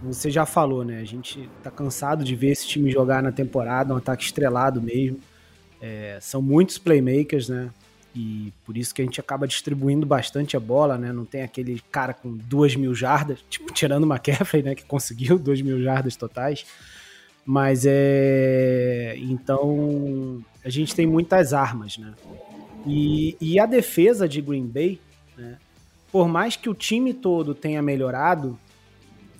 você já falou, né? A gente tá cansado de ver esse time jogar na temporada, um ataque estrelado mesmo. É, são muitos playmakers, né? E por isso que a gente acaba distribuindo bastante a bola, né? Não tem aquele cara com duas mil jardas, tipo, tirando o McCaffrey, né? Que conseguiu duas mil jardas totais. Mas é. Então, a gente tem muitas armas, né? E, e a defesa de Green Bay, né? Por mais que o time todo tenha melhorado,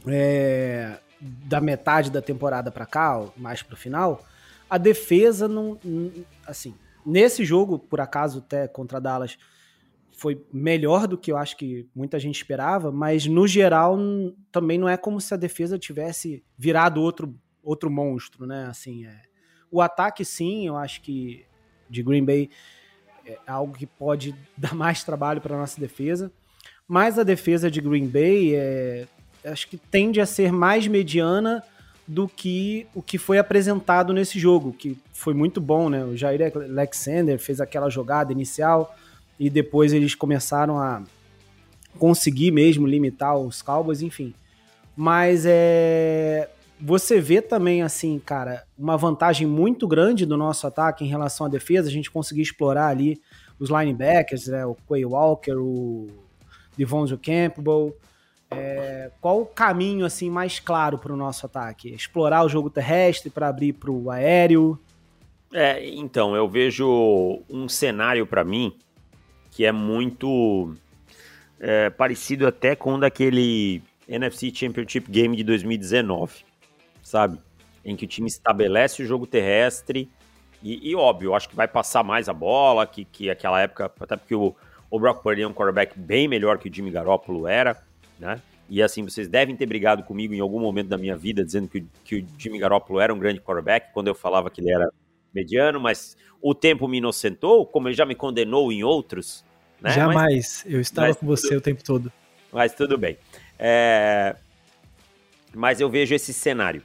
é, da metade da temporada para cá, mais para o final, a defesa não, assim, nesse jogo, por acaso até contra Dallas, foi melhor do que eu acho que muita gente esperava, mas no geral também não é como se a defesa tivesse virado outro outro monstro, né? Assim, é, o ataque sim, eu acho que de Green Bay é algo que pode dar mais trabalho para nossa defesa, mas a defesa de Green Bay é, acho que tende a ser mais mediana do que o que foi apresentado nesse jogo, que foi muito bom, né? O Jair Alexander fez aquela jogada inicial e depois eles começaram a conseguir mesmo limitar os Cowboys, enfim. Mas é você vê também assim, cara, uma vantagem muito grande do nosso ataque em relação à defesa, a gente conseguir explorar ali os linebackers, né, o Quay Walker, o Devonzo Campbell, é, qual o caminho assim mais claro para o nosso ataque? Explorar o jogo terrestre para abrir para o aéreo? É, então eu vejo um cenário para mim que é muito é, parecido até com o daquele NFC Championship Game de 2019, sabe? Em que o time estabelece o jogo terrestre e, e óbvio, acho que vai passar mais a bola que, que aquela época, até porque o, o Brock Purdy é um quarterback bem melhor que o Jimmy Garoppolo era né? E assim, vocês devem ter brigado comigo em algum momento da minha vida, dizendo que, que o Jimmy Garoppolo era um grande quarterback, quando eu falava que ele era mediano, mas o tempo me inocentou, como ele já me condenou em outros. Né? Jamais, mas, eu estava com você tudo, o tempo todo. Mas tudo bem. É... Mas eu vejo esse cenário.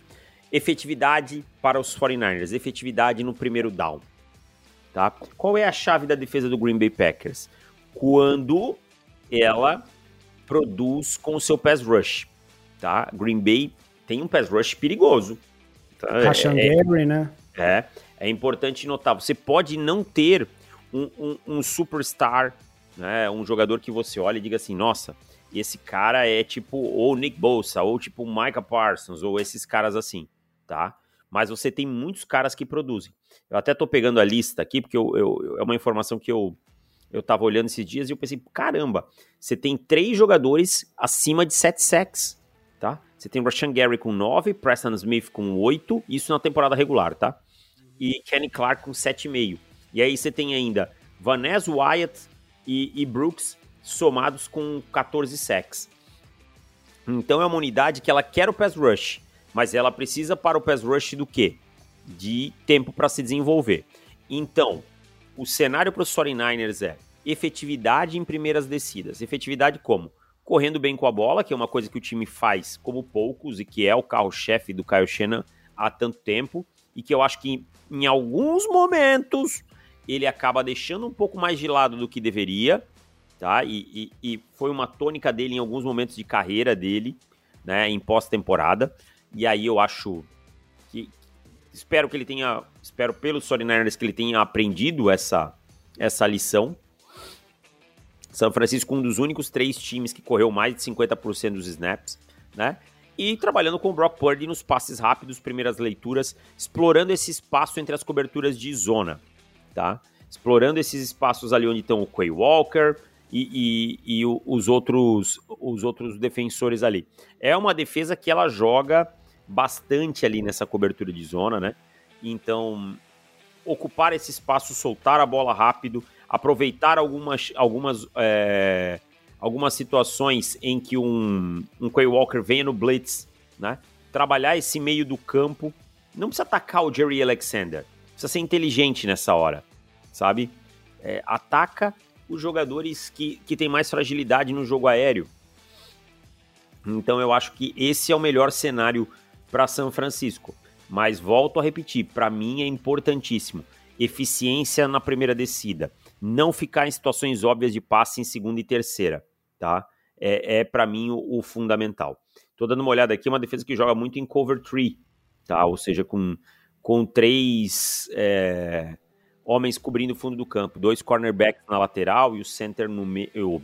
Efetividade para os 49ers, efetividade no primeiro down. Tá? Qual é a chave da defesa do Green Bay Packers? Quando ela produz com o seu pass rush, tá? Green Bay tem um pass rush perigoso. Tá? É, Gary, né? É, é importante notar, você pode não ter um, um, um, superstar, né, um jogador que você olha e diga assim, nossa, esse cara é tipo ou Nick Bosa, ou tipo Micah Parsons, ou esses caras assim, tá? Mas você tem muitos caras que produzem. Eu até tô pegando a lista aqui, porque eu, eu, é uma informação que eu, eu tava olhando esses dias e eu pensei, caramba, você tem três jogadores acima de 7 sacks, tá? Você tem o Rashan Gary com 9, Preston Smith com 8, isso na temporada regular, tá? E Kenny Clark com 7,5. E aí você tem ainda Vanessa Wyatt e, e Brooks somados com 14 sacks. Então é uma unidade que ela quer o pass rush, mas ela precisa para o pass rush do quê? De tempo para se desenvolver. Então, o cenário para os 49ers é efetividade em primeiras descidas. Efetividade como? Correndo bem com a bola, que é uma coisa que o time faz como poucos e que é o carro-chefe do Kyle Shannon há tanto tempo e que eu acho que em alguns momentos ele acaba deixando um pouco mais de lado do que deveria, tá? E, e, e foi uma tônica dele em alguns momentos de carreira dele, né? Em pós-temporada. E aí eu acho espero que ele tenha, espero pelos 49ers que ele tenha aprendido essa essa lição. São Francisco um dos únicos três times que correu mais de 50% dos snaps, né? E trabalhando com o Brock Purdy nos passes rápidos, primeiras leituras, explorando esse espaço entre as coberturas de zona tá? Explorando esses espaços ali onde estão o Quay Walker e, e, e os, outros, os outros defensores ali. É uma defesa que ela joga bastante ali nessa cobertura de zona, né? Então, ocupar esse espaço, soltar a bola rápido, aproveitar algumas, algumas, é, algumas situações em que um, um Quay Walker venha no blitz, né? Trabalhar esse meio do campo. Não precisa atacar o Jerry Alexander, precisa ser inteligente nessa hora sabe? É, ataca os jogadores que, que têm mais fragilidade no jogo aéreo. Então eu acho que esse é o melhor cenário para São Francisco. Mas volto a repetir, para mim é importantíssimo eficiência na primeira descida, não ficar em situações óbvias de passe em segunda e terceira, tá? É, é para mim o, o, fundamental. Tô dando uma olhada aqui, é uma defesa que joga muito em cover tree, tá? Ou seja, com, com três é, homens cobrindo o fundo do campo, dois cornerbacks na lateral e o center no meio,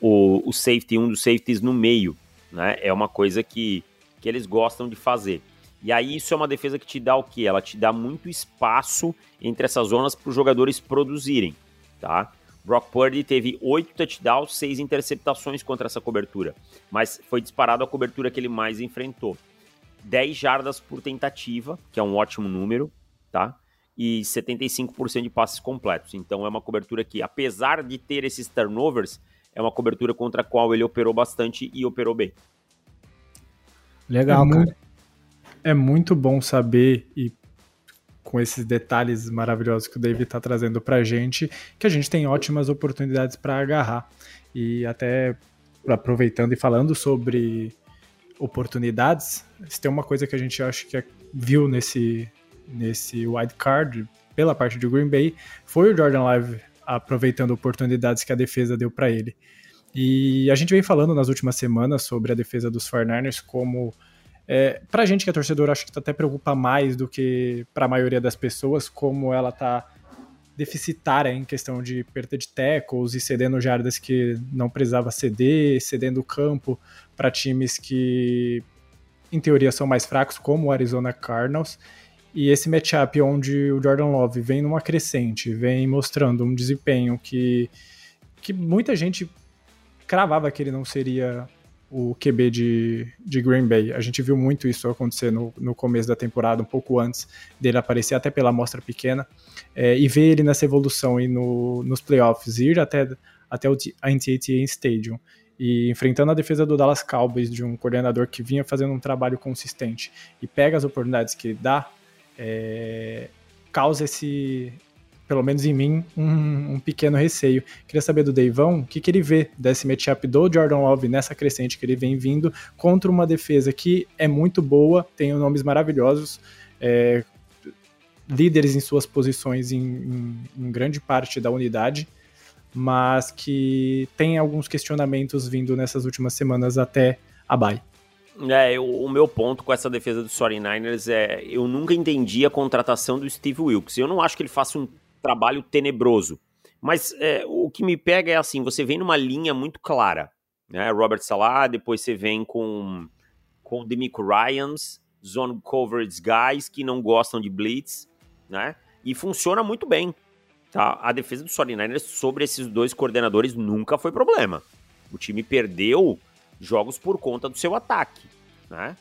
o, o safety, um dos safeties no meio, né? É uma coisa que, que eles gostam de fazer. E aí isso é uma defesa que te dá o quê? Ela te dá muito espaço entre essas zonas para os jogadores produzirem, tá? Brock Purdy teve oito touchdowns, seis interceptações contra essa cobertura, mas foi disparado a cobertura que ele mais enfrentou. 10 jardas por tentativa, que é um ótimo número, tá? e 75% de passes completos. Então é uma cobertura que, apesar de ter esses turnovers, é uma cobertura contra a qual ele operou bastante e operou bem. Legal, é cara. Muito, é muito bom saber e com esses detalhes maravilhosos que o David está trazendo para a gente, que a gente tem ótimas oportunidades para agarrar. E até aproveitando e falando sobre oportunidades, se tem uma coisa que a gente acha que é, viu nesse, nesse wild card pela parte de Green Bay foi o Jordan Live aproveitando oportunidades que a defesa deu para ele. E a gente vem falando nas últimas semanas sobre a defesa dos 49ers como é, pra gente que é torcedor, acho que até preocupa mais do que para a maioria das pessoas, como ela tá deficitária em questão de perda de tackles e cedendo jardas que não precisava ceder, cedendo o campo para times que em teoria são mais fracos, como o Arizona Cardinals. E esse matchup onde o Jordan Love vem numa crescente, vem mostrando um desempenho que, que muita gente cravava que ele não seria o QB de, de Green Bay. A gente viu muito isso acontecer no, no começo da temporada, um pouco antes dele aparecer, até pela amostra pequena, é, e ver ele nessa evolução e no, nos playoffs, ir até, até o NTT Stadium e enfrentando a defesa do Dallas Cowboys de um coordenador que vinha fazendo um trabalho consistente e pega as oportunidades que dá, é, causa esse, pelo menos em mim, um, um, pequeno receio. Queria saber do Deivão o que, que ele vê desse matchup do Jordan Love nessa crescente que ele vem vindo contra uma defesa que é muito boa, tem nomes maravilhosos, é, líderes em suas posições em, em, em grande parte da unidade, mas que tem alguns questionamentos vindo nessas últimas semanas até a bye. É, eu, o meu ponto com essa defesa dos 49ers é eu nunca entendi a contratação do Steve Wilkes. Eu não acho que ele faça um trabalho tenebroso. Mas é, o que me pega é assim, você vem numa linha muito clara. Né? Robert Salah, depois você vem com, com Demico Ryans, zone coverage guys que não gostam de blitz, né? E funciona muito bem. Tá? A defesa dos 49ers sobre esses dois coordenadores nunca foi problema. O time perdeu jogos por conta do seu ataque, né?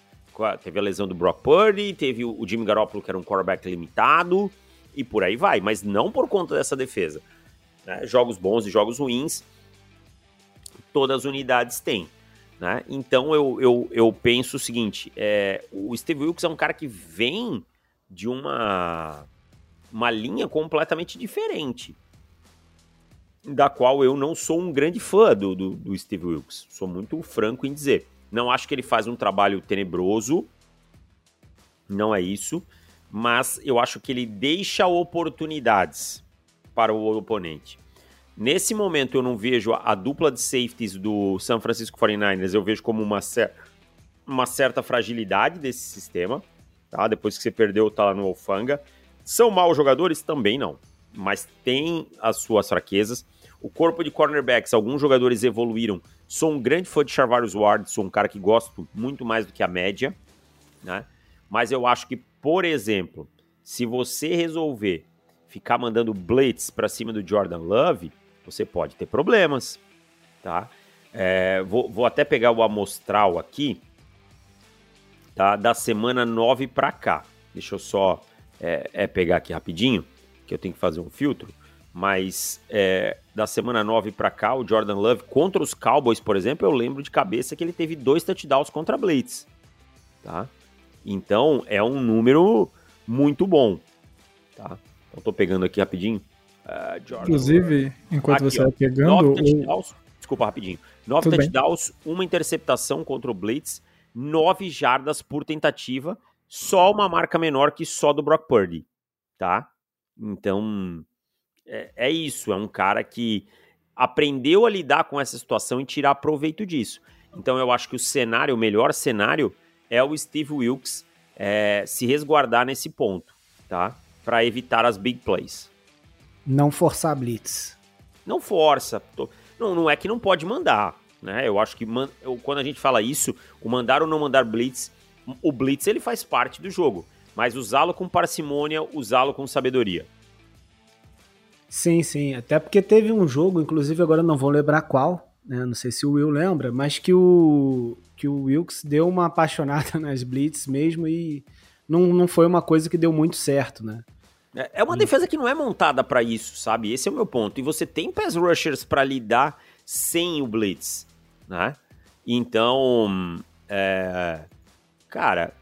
Teve a lesão do Brock Purdy, teve o Jimmy Garoppolo, que era um quarterback limitado, e por aí vai, mas não por conta dessa defesa. Né? Jogos bons e jogos ruins, todas as unidades têm. Né? Então eu, eu, eu penso o seguinte: é, o Steve Wilkes é um cara que vem de uma, uma linha completamente diferente. Da qual eu não sou um grande fã do, do, do Steve Wilkes. Sou muito franco em dizer. Não acho que ele faz um trabalho tenebroso. Não é isso. Mas eu acho que ele deixa oportunidades para o oponente. Nesse momento eu não vejo a, dupla de safeties do San Francisco 49ers, eu vejo como uma, cer uma certa fragilidade desse sistema, tá? Depois que você perdeu, tá lá no Alfanga. São maus jogadores? Também não, mas tem as suas fraquezas. O corpo de cornerbacks, alguns jogadores evoluíram. Sou um grande fã de Charvarius Ward, sou um cara que gosto muito mais do que a média, né? Mas eu acho que, por exemplo, se você resolver ficar mandando blitz para cima do Jordan Love, você pode ter problemas, tá? É, vou, vou, até pegar o amostral aqui, tá? Da semana 9 para cá. Deixa eu só é, é, pegar aqui rapidinho, que eu tenho que fazer um filtro. Mas é, da semana 9 para cá, o Jordan Love contra os Cowboys, por exemplo, eu lembro de cabeça que ele teve dois touchdowns contra Blitz, tá? Então é um número muito bom, tá? Então tô pegando aqui rapidinho. Uh, Inclusive, enquanto aqui, você vai pegando. Touchdowns, Desculpa, rapidinho. Nove Tudo touchdowns, bem. uma interceptação contra o Blitz, nove jardas por tentativa, só uma marca menor que só do Brock Purdy, tá? Então, é, é isso. É um cara que aprendeu a lidar com essa situação e tirar proveito disso. Então, eu acho que o cenário, o melhor cenário, é o Steve Wilkes é, se resguardar nesse ponto, tá? Para evitar as big plays. Não forçar blitz. Não força. Não, não é que não pode mandar, né? Eu acho que man... Eu, quando a gente fala isso, o mandar ou não mandar blitz, o blitz ele faz parte do jogo, mas usá-lo com parcimônia, usá-lo com sabedoria. Sim, sim. Até porque teve um jogo, inclusive agora não vou lembrar qual, né? Não sei se o Will lembra, mas que o que o Wilkes deu uma apaixonada nas blitz mesmo e não, não foi uma coisa que deu muito certo, né? É, é uma defesa que não é montada para isso, sabe? Esse é o meu ponto. E você tem pass rushers para lidar sem o blitz, né? Então, é... cara,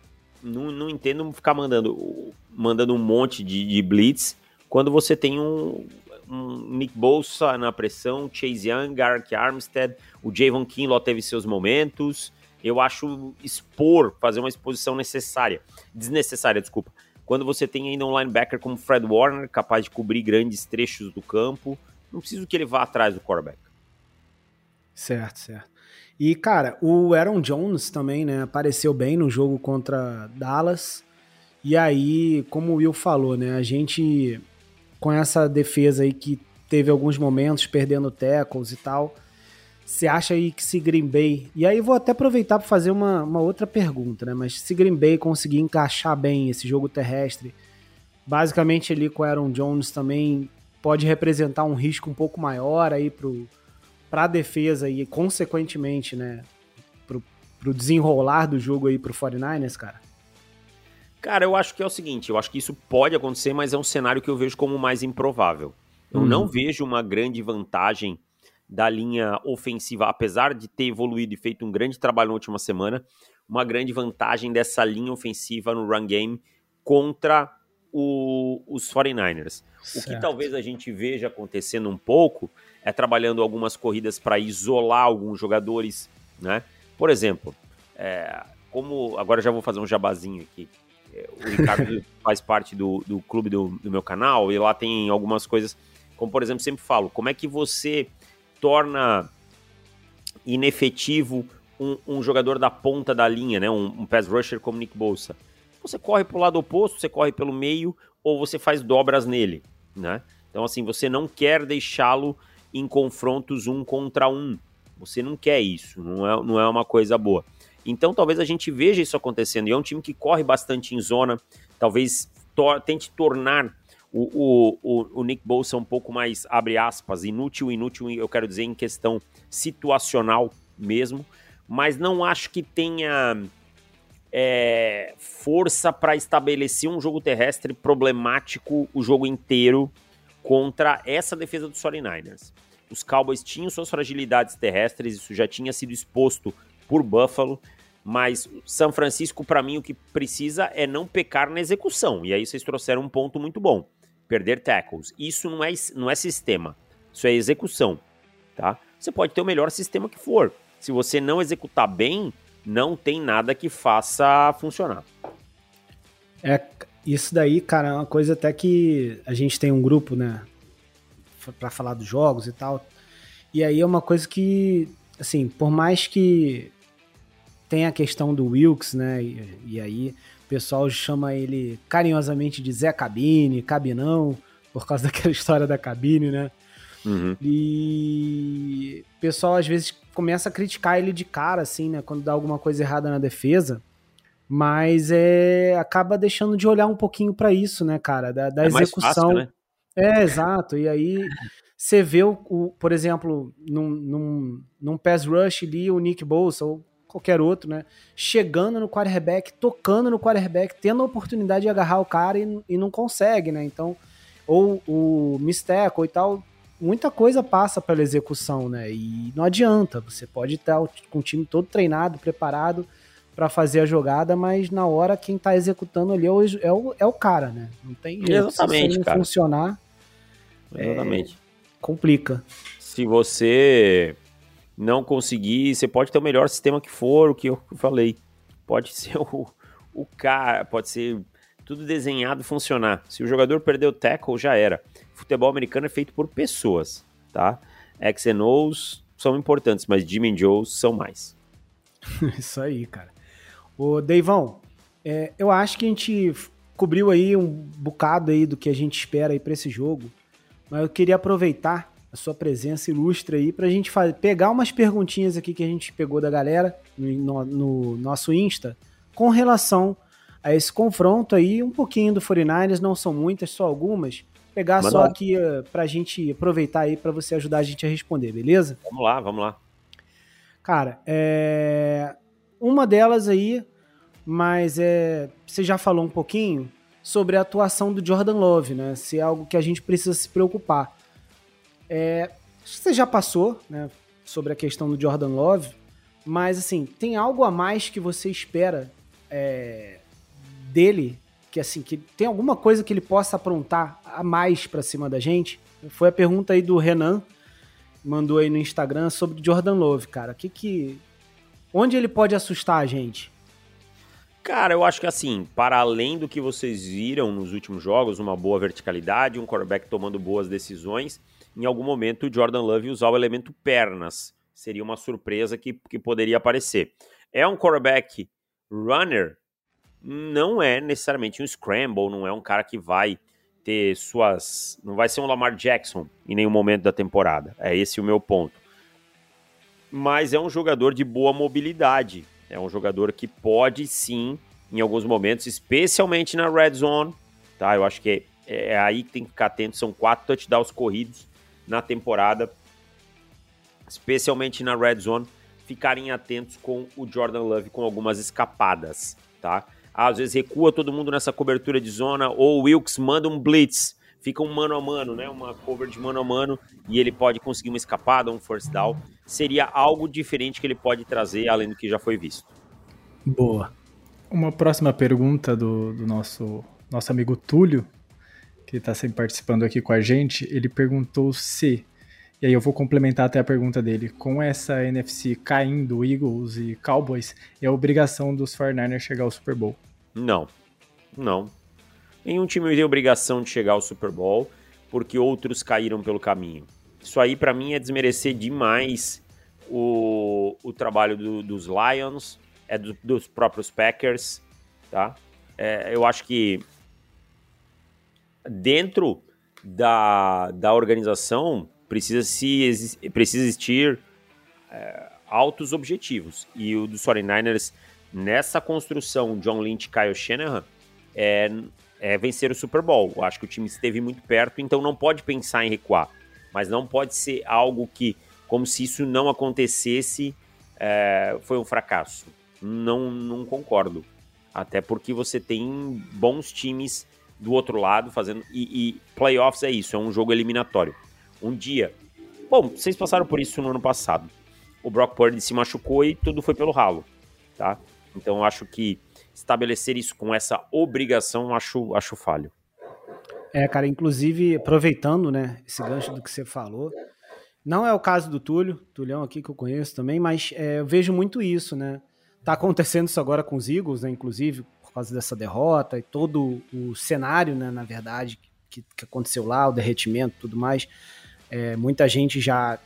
não, não entendo ficar mandando, mandando um monte de, de blitz quando você tem um, um Nick Bolsa na pressão, Chase Young, Garrick Armstead, o Javon Kinlaw teve seus momentos. Eu acho expor, fazer uma exposição necessária, desnecessária, desculpa. Quando você tem ainda um linebacker como Fred Warner, capaz de cobrir grandes trechos do campo, não preciso que ele vá atrás do quarterback. Certo, certo. E, cara, o Aaron Jones também, né, apareceu bem no jogo contra Dallas. E aí, como o Will falou, né, a gente com essa defesa aí que teve alguns momentos perdendo tackles e tal, você acha aí que se Green Bay. E aí vou até aproveitar para fazer uma, uma outra pergunta, né? Mas se Green Bay conseguir encaixar bem esse jogo terrestre, basicamente ali com Aaron Jones também pode representar um risco um pouco maior aí para a defesa e consequentemente, né, pro, pro desenrolar do jogo aí pro 49ers, cara? Cara, eu acho que é o seguinte, eu acho que isso pode acontecer, mas é um cenário que eu vejo como mais improvável. Eu hum. não vejo uma grande vantagem da linha ofensiva, apesar de ter evoluído e feito um grande trabalho na última semana, uma grande vantagem dessa linha ofensiva no run game contra o, os 49ers. Certo. O que talvez a gente veja acontecendo um pouco é trabalhando algumas corridas para isolar alguns jogadores, né? Por exemplo, é, como agora já vou fazer um jabazinho aqui. O Ricardo faz parte do, do clube do, do meu canal e lá tem algumas coisas, como por exemplo, sempre falo, como é que você torna inefetivo um, um, jogador da ponta da linha, né? Um, um pass rusher como Nick Bolsa. Você corre para o lado oposto, você corre pelo meio ou você faz dobras nele, né? Então, assim, você não quer deixá-lo em confrontos um contra um. Você não quer isso, não é, não é uma coisa boa. Então, talvez a gente veja isso acontecendo. E é um time que corre bastante em zona, talvez tente tornar o, o, o, Nick Bolsa um pouco mais, abre aspas, inútil, inútil, eu quero dizer, em questão situacional mesmo, mas não acho que tenha é, força para estabelecer um jogo terrestre problemático o jogo inteiro contra essa defesa dos 49ers. Os Cowboys tinham suas fragilidades terrestres, isso já tinha sido exposto por Buffalo. Mas São Francisco, para mim, o que precisa é não pecar na execução. E aí vocês trouxeram um ponto muito bom: perder tackles. Isso não é, não é sistema, isso é execução. Tá? Você pode ter o melhor sistema que for. Se você não executar bem, não tem nada que faça funcionar. É, isso daí, cara, é uma coisa até que a gente tem um grupo, né, para falar dos jogos e tal. E aí é uma coisa que, assim, por mais que tem a questão do Wilkes, né? E, e, aí o pessoal chama ele carinhosamente de Zé Cabine, Cabinão, por causa daquela história da cabine, né? Uhum. E o pessoal às vezes começa a criticar ele de cara, assim, né? Quando dá alguma coisa errada na defesa. Mas é acaba deixando de olhar um pouquinho para isso, né, cara? Da, da é execução. Fácil, né? É, exato. E aí você vê, o, o, por exemplo, num, num, num pass rush ali, o Nick Bolsa ou qualquer outro, né? Chegando no quarterback, tocando no quarterback, tendo a oportunidade de agarrar o cara e, e não consegue, né? Então, ou o Misteco e tal, muita coisa passa pela execução, né? E não adianta, você pode estar com o time todo treinado, preparado para fazer a jogada, mas na hora quem tá executando ali é o, é o, é o cara, né? Não tem jeito. Exatamente, Se cara. funcionar, Exatamente. É, complica. Se você não conseguir, você pode ter o melhor sistema que for, o que eu falei. Pode ser o, o cara, pode ser tudo desenhado funcionar. Se o jogador perdeu o tackle, já era. Futebol americano é feito por pessoas, tá? X and O's são importantes, mas Jimmy Joe's são mais. Isso aí, cara. Ô, Deivão, é, eu acho que a gente cobriu aí um bocado aí do que a gente espera aí para esse jogo. Mas eu queria aproveitar a sua presença ilustre aí para a gente fazer, pegar umas perguntinhas aqui que a gente pegou da galera no, no, nosso Insta com relação a esse confronto aí, um pouquinho do 49ers, não são muitas, só algumas. Pegar Manda só lá. aqui uh, pra gente aproveitar aí para você ajudar a gente a responder, beleza? Vamos lá, vamos lá. Cara, é... uma delas aí, mas é... você já falou um pouquinho, sobre a atuação do Jordan Love, né? Se é algo que a gente precisa se preocupar. É, você já passou, né, sobre a questão do Jordan Love, mas assim, tem algo a mais que você espera é, dele, que assim, que tem alguma coisa que ele possa aprontar a mais para cima da gente? Foi a pergunta aí do Renan, mandou aí no Instagram sobre Jordan Love, cara. Que que onde ele pode assustar a gente? Cara, eu acho que assim, para além do que vocês viram nos últimos jogos, uma boa verticalidade, um quarterback tomando boas decisões, em algum momento o Jordan Love usar o elemento pernas. Seria uma surpresa que, que poderia aparecer. É um quarterback runner, não é necessariamente um scramble, não é um cara que vai ter suas. Não vai ser um Lamar Jackson em nenhum momento da temporada. É esse o meu ponto. Mas é um jogador de boa mobilidade. É um jogador que pode sim, em alguns momentos, especialmente na red zone, tá? Eu acho que é, é aí que tem que ficar atento. São quatro touchdowns corridos na temporada, especialmente na red zone. Ficarem atentos com o Jordan Love com algumas escapadas, tá? Às vezes recua todo mundo nessa cobertura de zona, ou o Wilkes manda um blitz, fica um mano a mano, né? Uma cover de mano a mano, e ele pode conseguir uma escapada, um first down seria algo diferente que ele pode trazer, além do que já foi visto. Boa. Uma próxima pergunta do, do nosso, nosso amigo Túlio, que está sempre participando aqui com a gente, ele perguntou se, e aí eu vou complementar até a pergunta dele, com essa NFC caindo, Eagles e Cowboys, é obrigação dos 49ers chegar ao Super Bowl? Não, não. Nenhum time tem obrigação de chegar ao Super Bowl, porque outros caíram pelo caminho. Isso aí, para mim, é desmerecer demais o, o trabalho do, dos Lions, é do, dos próprios Packers, tá? É, eu acho que dentro da, da organização precisa, se, precisa existir é, altos objetivos. E o dos 49ers, nessa construção John Lynch Kyle Shanahan, é, é vencer o Super Bowl. Eu acho que o time esteve muito perto, então não pode pensar em recuar mas não pode ser algo que, como se isso não acontecesse, é, foi um fracasso. Não, não concordo. Até porque você tem bons times do outro lado fazendo. E, e playoffs é isso, é um jogo eliminatório. Um dia. Bom, vocês passaram por isso no ano passado. o Brock Purdy se machucou e tudo foi pelo ralo, tá? Então acho que estabelecer isso com essa obrigação, acho, acho falho. É, cara, inclusive, aproveitando, né, esse gancho do que você falou, não é o caso do Túlio, Tulhão aqui que eu conheço também, mas é, eu vejo muito isso, né? Tá acontecendo isso agora com os Eagles, né, inclusive, causa dessa derrota e todo o cenário, né, na verdade, que, que aconteceu lá, o derretimento tudo mais. É, muita gente já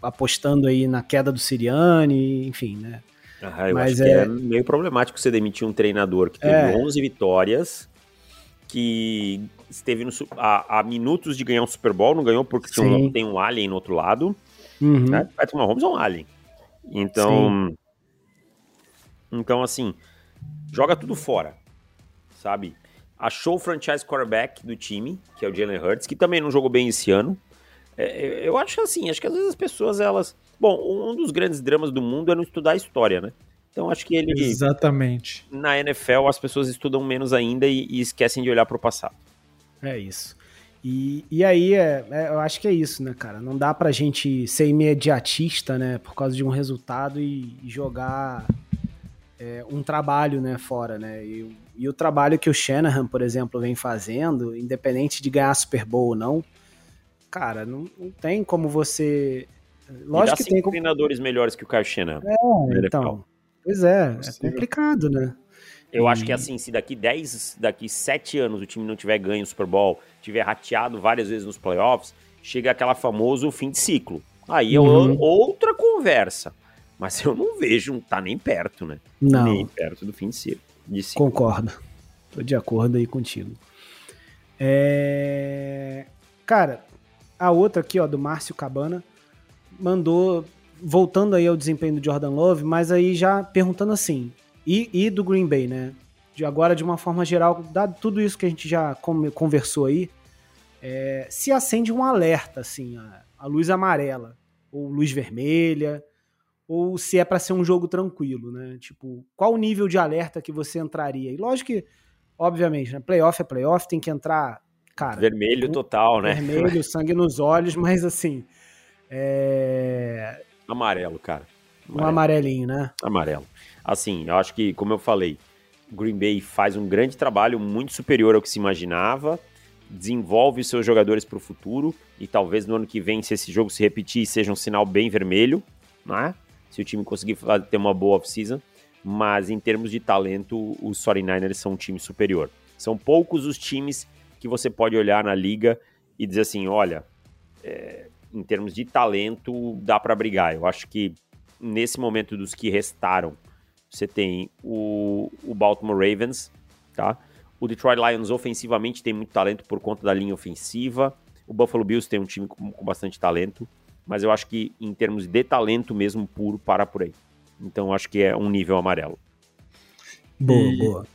apostando aí na queda do Siriane, enfim, né? Ah, eu Mas acho é... que é meio problemático você demitir um treinador que teve é. 11 vitórias, que esteve no, a, a, minutos de ganhar um Super Bowl, não ganhou porque tem um, tem um alien no outro lado. Uhum. Né? Patrick Mahomes é um alien. Então, Sim. então assim, joga tudo fora, sabe? Achou o franchise quarterback do time, que é o Jalen Hurts, que também não jogou bem esse ano. É, eu acho assim, acho que às vezes as pessoas, elas... Bom, um dos grandes dramas do mundo é não estudar a história, né? Então acho que ele. Exatamente. Na NFL as pessoas estudam menos ainda e, e esquecem de olhar para o passado. É isso. E, e aí, é, é, eu acho que é isso, né, cara? Não dá pra gente ser imediatista, né, por causa de um resultado e, e jogar é, um trabalho, né, fora, né? E, e, o trabalho que o Shanahan, por exemplo, vem fazendo, independente de ganhar Super Bowl ou não, cara, não, não tem como você. Lógico que tem treinadores melhores que o Kyle Shanahan. É, então. Pois é, é complicado, né? Eu acho que assim, se daqui 10, daqui 7 anos o time não tiver ganho o Super Bowl, tiver rateado várias vezes nos playoffs, chega aquela famoso fim de ciclo. Aí é uhum. é outra conversa. Mas eu não vejo, tá nem perto, né? Não. Nem perto do fim de ciclo. De ciclo. Concordo. Tô de acordo aí contigo. É... Cara, a outra aqui, ó, do Márcio Cabana, mandou voltando aí ao desempenho do Jordan Love, mas aí já perguntando assim, e, e do Green Bay, né? De agora, de uma forma geral, dado tudo isso que a gente já conversou aí, é, se acende um alerta, assim, a, a, luz amarela, ou luz vermelha, ou se é para ser um jogo tranquilo, né? Tipo, qual o nível de alerta que você entraria? E lógico que, obviamente, né? Playoff é playoff, tem que entrar, cara. Vermelho total, né? Vermelho, sangue nos olhos, mas assim. É, Amarelo, cara. Amarelo. Um amarelinho, né? Amarelo. Assim, eu acho que, como eu falei, o Green Bay faz um grande trabalho, muito superior ao que se imaginava, desenvolve os seus jogadores para o futuro e talvez no ano que vem, se esse jogo se repetir, seja um sinal bem vermelho, né? Se o time conseguir ter uma boa off-season. Mas em termos de talento, os 49ers são um time superior. São poucos os times que você pode olhar na liga e dizer assim: olha, é, em termos de talento, dá para brigar. Eu acho que nesse momento dos que restaram, você tem o, o Baltimore Ravens, tá? O Detroit Lions ofensivamente tem muito talento por conta da linha ofensiva. O Buffalo Bills tem um time com, com bastante talento, mas eu acho que em termos de talento mesmo puro, para por aí. Então acho que é um nível amarelo. Boa, e boa.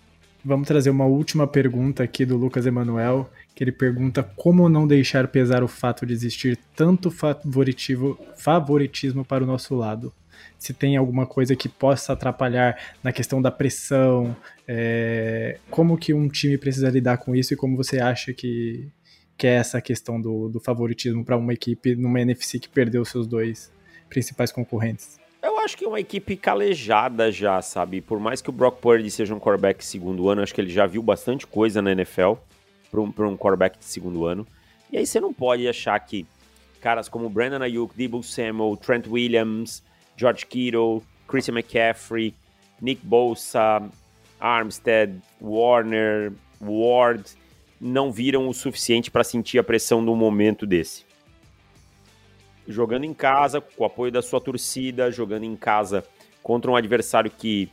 Vamos trazer uma última pergunta aqui do Lucas Emanuel, que ele pergunta como não deixar pesar o fato de existir tanto favoritismo, favoritismo para o nosso lado. Se tem alguma coisa que possa atrapalhar na questão da pressão, é, como que um time precisa lidar com isso e como você acha que, que é essa questão do, do favoritismo para uma equipe numa NFC que perdeu seus dois principais concorrentes? Eu acho que é uma equipe calejada já, sabe? Por mais que o Brock Purdy seja um quarterback segundo ano, acho que ele já viu bastante coisa na NFL para um, um quarterback de segundo ano. E aí você não pode achar que caras como Brandon Ayuk, Debo Samuel, Trent Williams, George Kittle, Christian McCaffrey, Nick Bosa, Armstead, Warner, Ward não viram o suficiente para sentir a pressão num momento desse. Jogando em casa, com o apoio da sua torcida, jogando em casa contra um adversário que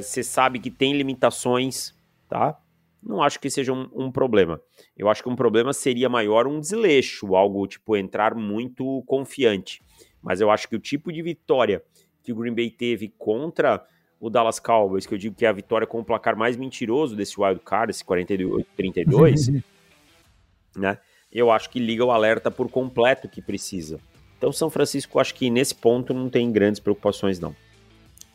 você é, sabe que tem limitações, tá? não acho que seja um, um, problema. Eu acho que um problema seria maior um desleixo, algo tipo entrar muito confiante. Mas eu acho que o tipo de vitória que o Green Bay teve contra o Dallas Cowboys, que eu digo que é a vitória com o placar mais mentiroso desse wild card, esse 48-32, né? Eu acho que liga o alerta por completo que precisa. Então, São Francisco, acho que nesse ponto não tem grandes preocupações, não.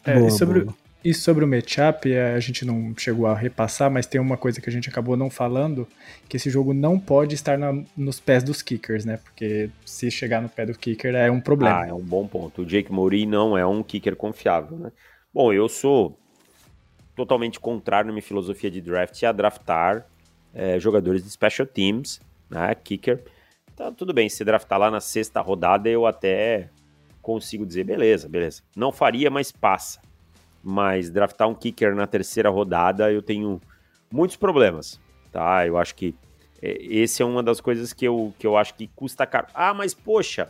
É, boa, sobre, boa E sobre o matchup, é, a gente não chegou a repassar, mas tem uma coisa que a gente acabou não falando, que esse jogo não pode estar na, nos pés dos kickers, né? Porque se chegar no pé do kicker é um problema. Ah, é um bom ponto. O Jake Murray não é um kicker confiável, né? Bom, eu sou totalmente contrário na minha filosofia de draft a draftar é, jogadores de special teams, né? Kicker. Então, tudo bem, se draftar lá na sexta rodada, eu até consigo dizer, beleza, beleza. Não faria, mas passa mas draftar um kicker na terceira rodada eu tenho muitos problemas, tá? Eu acho que é, esse é uma das coisas que eu, que eu acho que custa caro. Ah, mas poxa,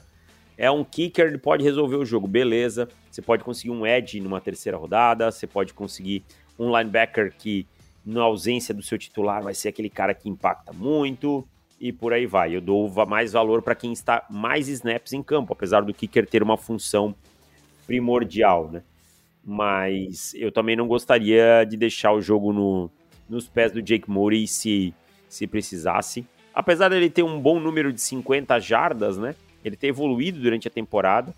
é um kicker, ele pode resolver o jogo, beleza. Você pode conseguir um edge numa terceira rodada, você pode conseguir um linebacker que, na ausência do seu titular, vai ser aquele cara que impacta muito e por aí vai. Eu dou mais valor para quem está mais snaps em campo, apesar do kicker ter uma função primordial, né? mas eu também não gostaria de deixar o jogo no, nos pés do Jake Murray se, se precisasse. Apesar dele ter um bom número de 50 jardas, né? Ele ter evoluído durante a temporada.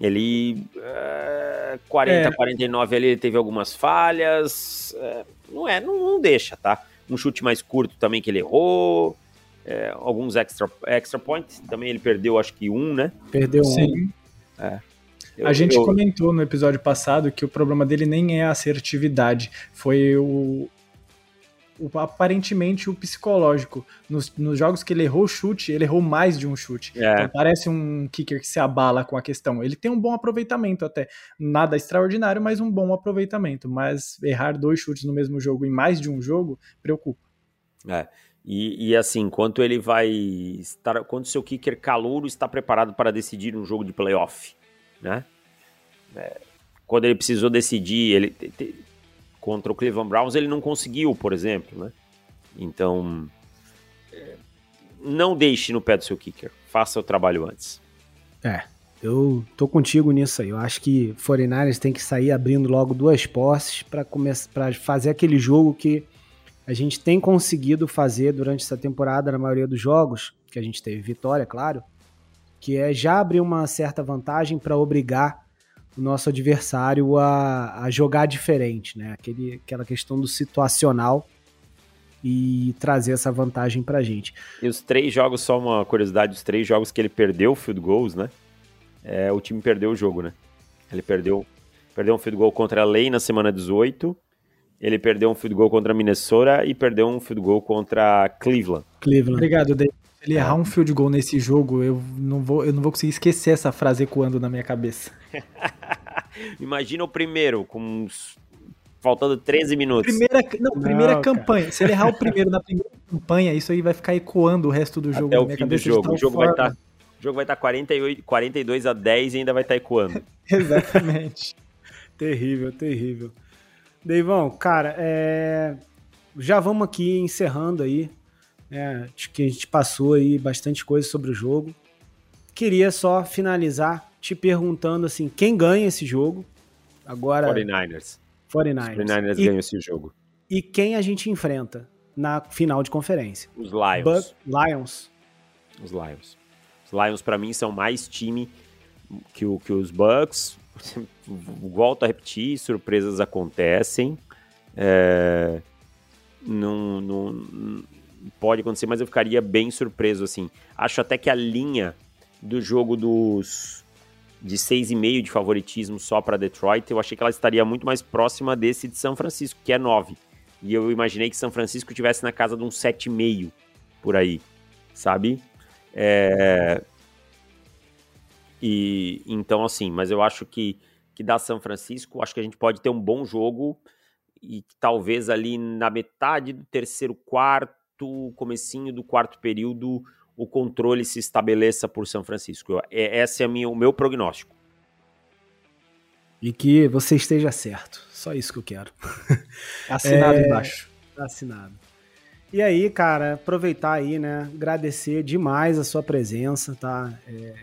Ele. É, 40, é. 49 ali, ele teve algumas falhas. É, não é, não, não, deixa, tá? Um chute mais curto também que ele errou. É, alguns extra, extra points também ele perdeu, acho que um, né? Perdeu Sim. um. É. Eu, a gente eu... comentou no episódio passado que o problema dele nem é a assertividade, foi o, o aparentemente o psicológico. Nos, nos, jogos que ele errou chute, ele errou mais de um chute. É. Então parece um kicker que se abala com a questão. Ele tem um bom aproveitamento até. Nada extraordinário, mas um bom aproveitamento. Mas errar dois chutes no mesmo jogo em mais de um jogo preocupa. É. E, e, assim, quanto ele vai estar. Quanto seu kicker calouro está preparado para decidir um jogo de playoff? né? É, quando ele precisou decidir ele te, te, contra o Cleveland Browns, ele não conseguiu, por exemplo, né? Então, é, não deixe no pé do seu kicker. Faça o trabalho antes. É, eu tô contigo nisso aí. Eu acho que 49ers tem que sair abrindo logo duas posses para começar para fazer aquele jogo que a gente tem conseguido fazer durante essa temporada na maioria dos jogos, que a gente teve vitória, claro, que é já abrir uma certa vantagem para obrigar o nosso adversário a, a jogar diferente, né? Aquele, aquela questão do situacional e trazer essa vantagem para a gente. E os três jogos, só uma curiosidade, os três jogos que ele perdeu field goals, né? É, o time perdeu o jogo, né? Ele perdeu, perdeu um field goal contra a Lei na semana 18, ele perdeu um field goal contra a Minnesota e perdeu um field goal contra Cleveland. Cleveland. Obrigado, Dave. Se ele errar um field goal nesse jogo, eu não vou, eu não vou conseguir esquecer essa frase ecoando na minha cabeça. Imagina o primeiro, com uns... faltando 13 minutos. Primeira, não, primeira não, campanha. Cara. Se ele errar o primeiro na primeira campanha, isso aí vai ficar ecoando o resto do jogo Até o fim do jogo. O jogo vai estar. Tá, o jogo vai estar tá 48, 42 a 10 e ainda vai estar tá ecoando. Exatamente. terrível, terrível. Deivão, cara, é... já vamos aqui encerrando aí é, acho que a gente passou aí bastante coisa sobre o jogo. Queria só finalizar te perguntando assim, quem ganha esse jogo? Agora 49ers. 49ers. 49ers ganham esse jogo. E quem a gente enfrenta na final de conferência? Os Lions. Lions. Os Lions. Os Lions para mim são mais time que, o, que os Bucks. Volto a repetir, surpresas acontecem. É, não, não, pode acontecer, mas eu ficaria bem surpreso, assim. Acho até que a linha do jogo dos de 6,5 de favoritismo só para Detroit, eu achei que ela estaria muito mais próxima desse de São Francisco, que é 9. E eu imaginei que São Francisco tivesse na casa de um 7,5 por aí, sabe? É... E então assim, mas eu acho que que da São Francisco, acho que a gente pode ter um bom jogo e talvez ali na metade do terceiro quarto, comecinho do quarto período, o controle se estabeleça por São Francisco. É, esse é minha, o meu prognóstico. E que você esteja certo. Só isso que eu quero. Assinado é, embaixo. Assinado. E aí, cara, aproveitar aí, né? Agradecer demais a sua presença, tá? É,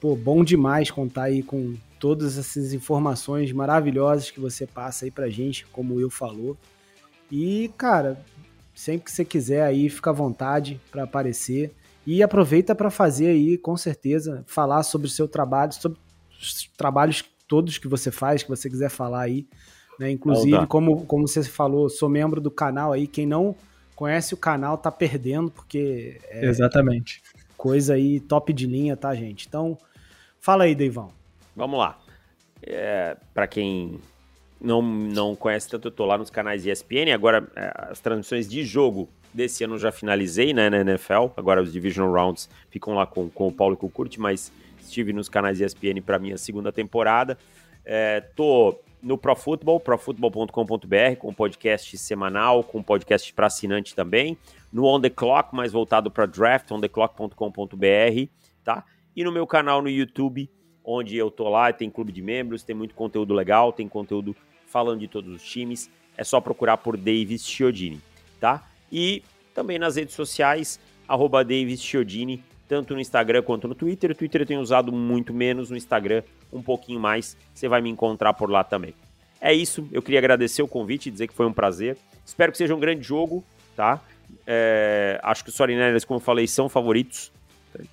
pô, bom demais contar aí com todas essas informações maravilhosas que você passa aí pra gente, como o Will falou. E, cara, Sempre que você quiser aí, fica à vontade para aparecer. E aproveita para fazer aí, com certeza, falar sobre o seu trabalho, sobre os trabalhos todos que você faz, que você quiser falar aí. Né? Inclusive, como, como você falou, sou membro do canal aí. Quem não conhece o canal tá perdendo, porque. É Exatamente. Coisa aí top de linha, tá, gente? Então, fala aí, Deivão. Vamos lá. É, para quem não, não conhece tanto, eu tô lá nos canais ESPN. Agora, é, as transmissões de jogo desse ano já finalizei né, na NFL. Agora os Division Rounds ficam lá com, com o Paulo e com o Kurt, mas estive nos canais ESPN para minha segunda temporada. É, tô no Pro Football, com podcast semanal, com podcast para assinante também. No On The Clock, mais voltado para draft, ontheclock.com.br, tá? E no meu canal no YouTube, onde eu tô lá, tem clube de membros, tem muito conteúdo legal, tem conteúdo falando de todos os times. É só procurar por Davis Chiodini, tá? E também nas redes sociais, arroba Davis Chiodini, tanto no Instagram quanto no Twitter. O Twitter eu tenho usado muito menos, no Instagram um pouquinho mais. Você vai me encontrar por lá também. É isso, eu queria agradecer o convite e dizer que foi um prazer. Espero que seja um grande jogo, tá? É, acho que os 49 como eu falei, são favoritos.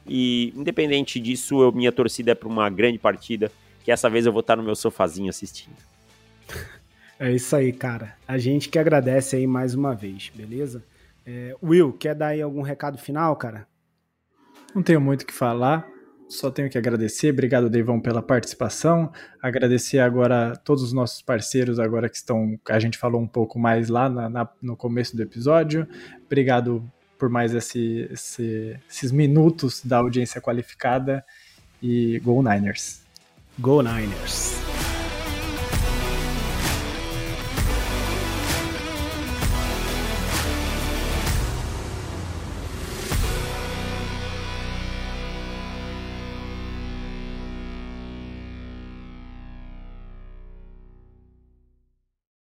E independente disso, eu, minha torcida é para uma grande partida, que essa vez eu vou estar no meu sofazinho assistindo. É isso aí, cara. A gente que agradece aí mais uma vez, beleza? É, Will, quer dar aí algum recado final, cara? Não tenho muito o que falar, só tenho que agradecer. Obrigado, Deivão, pela participação. Agradecer agora a todos os nossos parceiros agora que estão. A gente falou um pouco mais lá na, na, no começo do episódio. Obrigado por mais esse, esse, esses minutos da audiência qualificada. E Go Niners! Go Niners!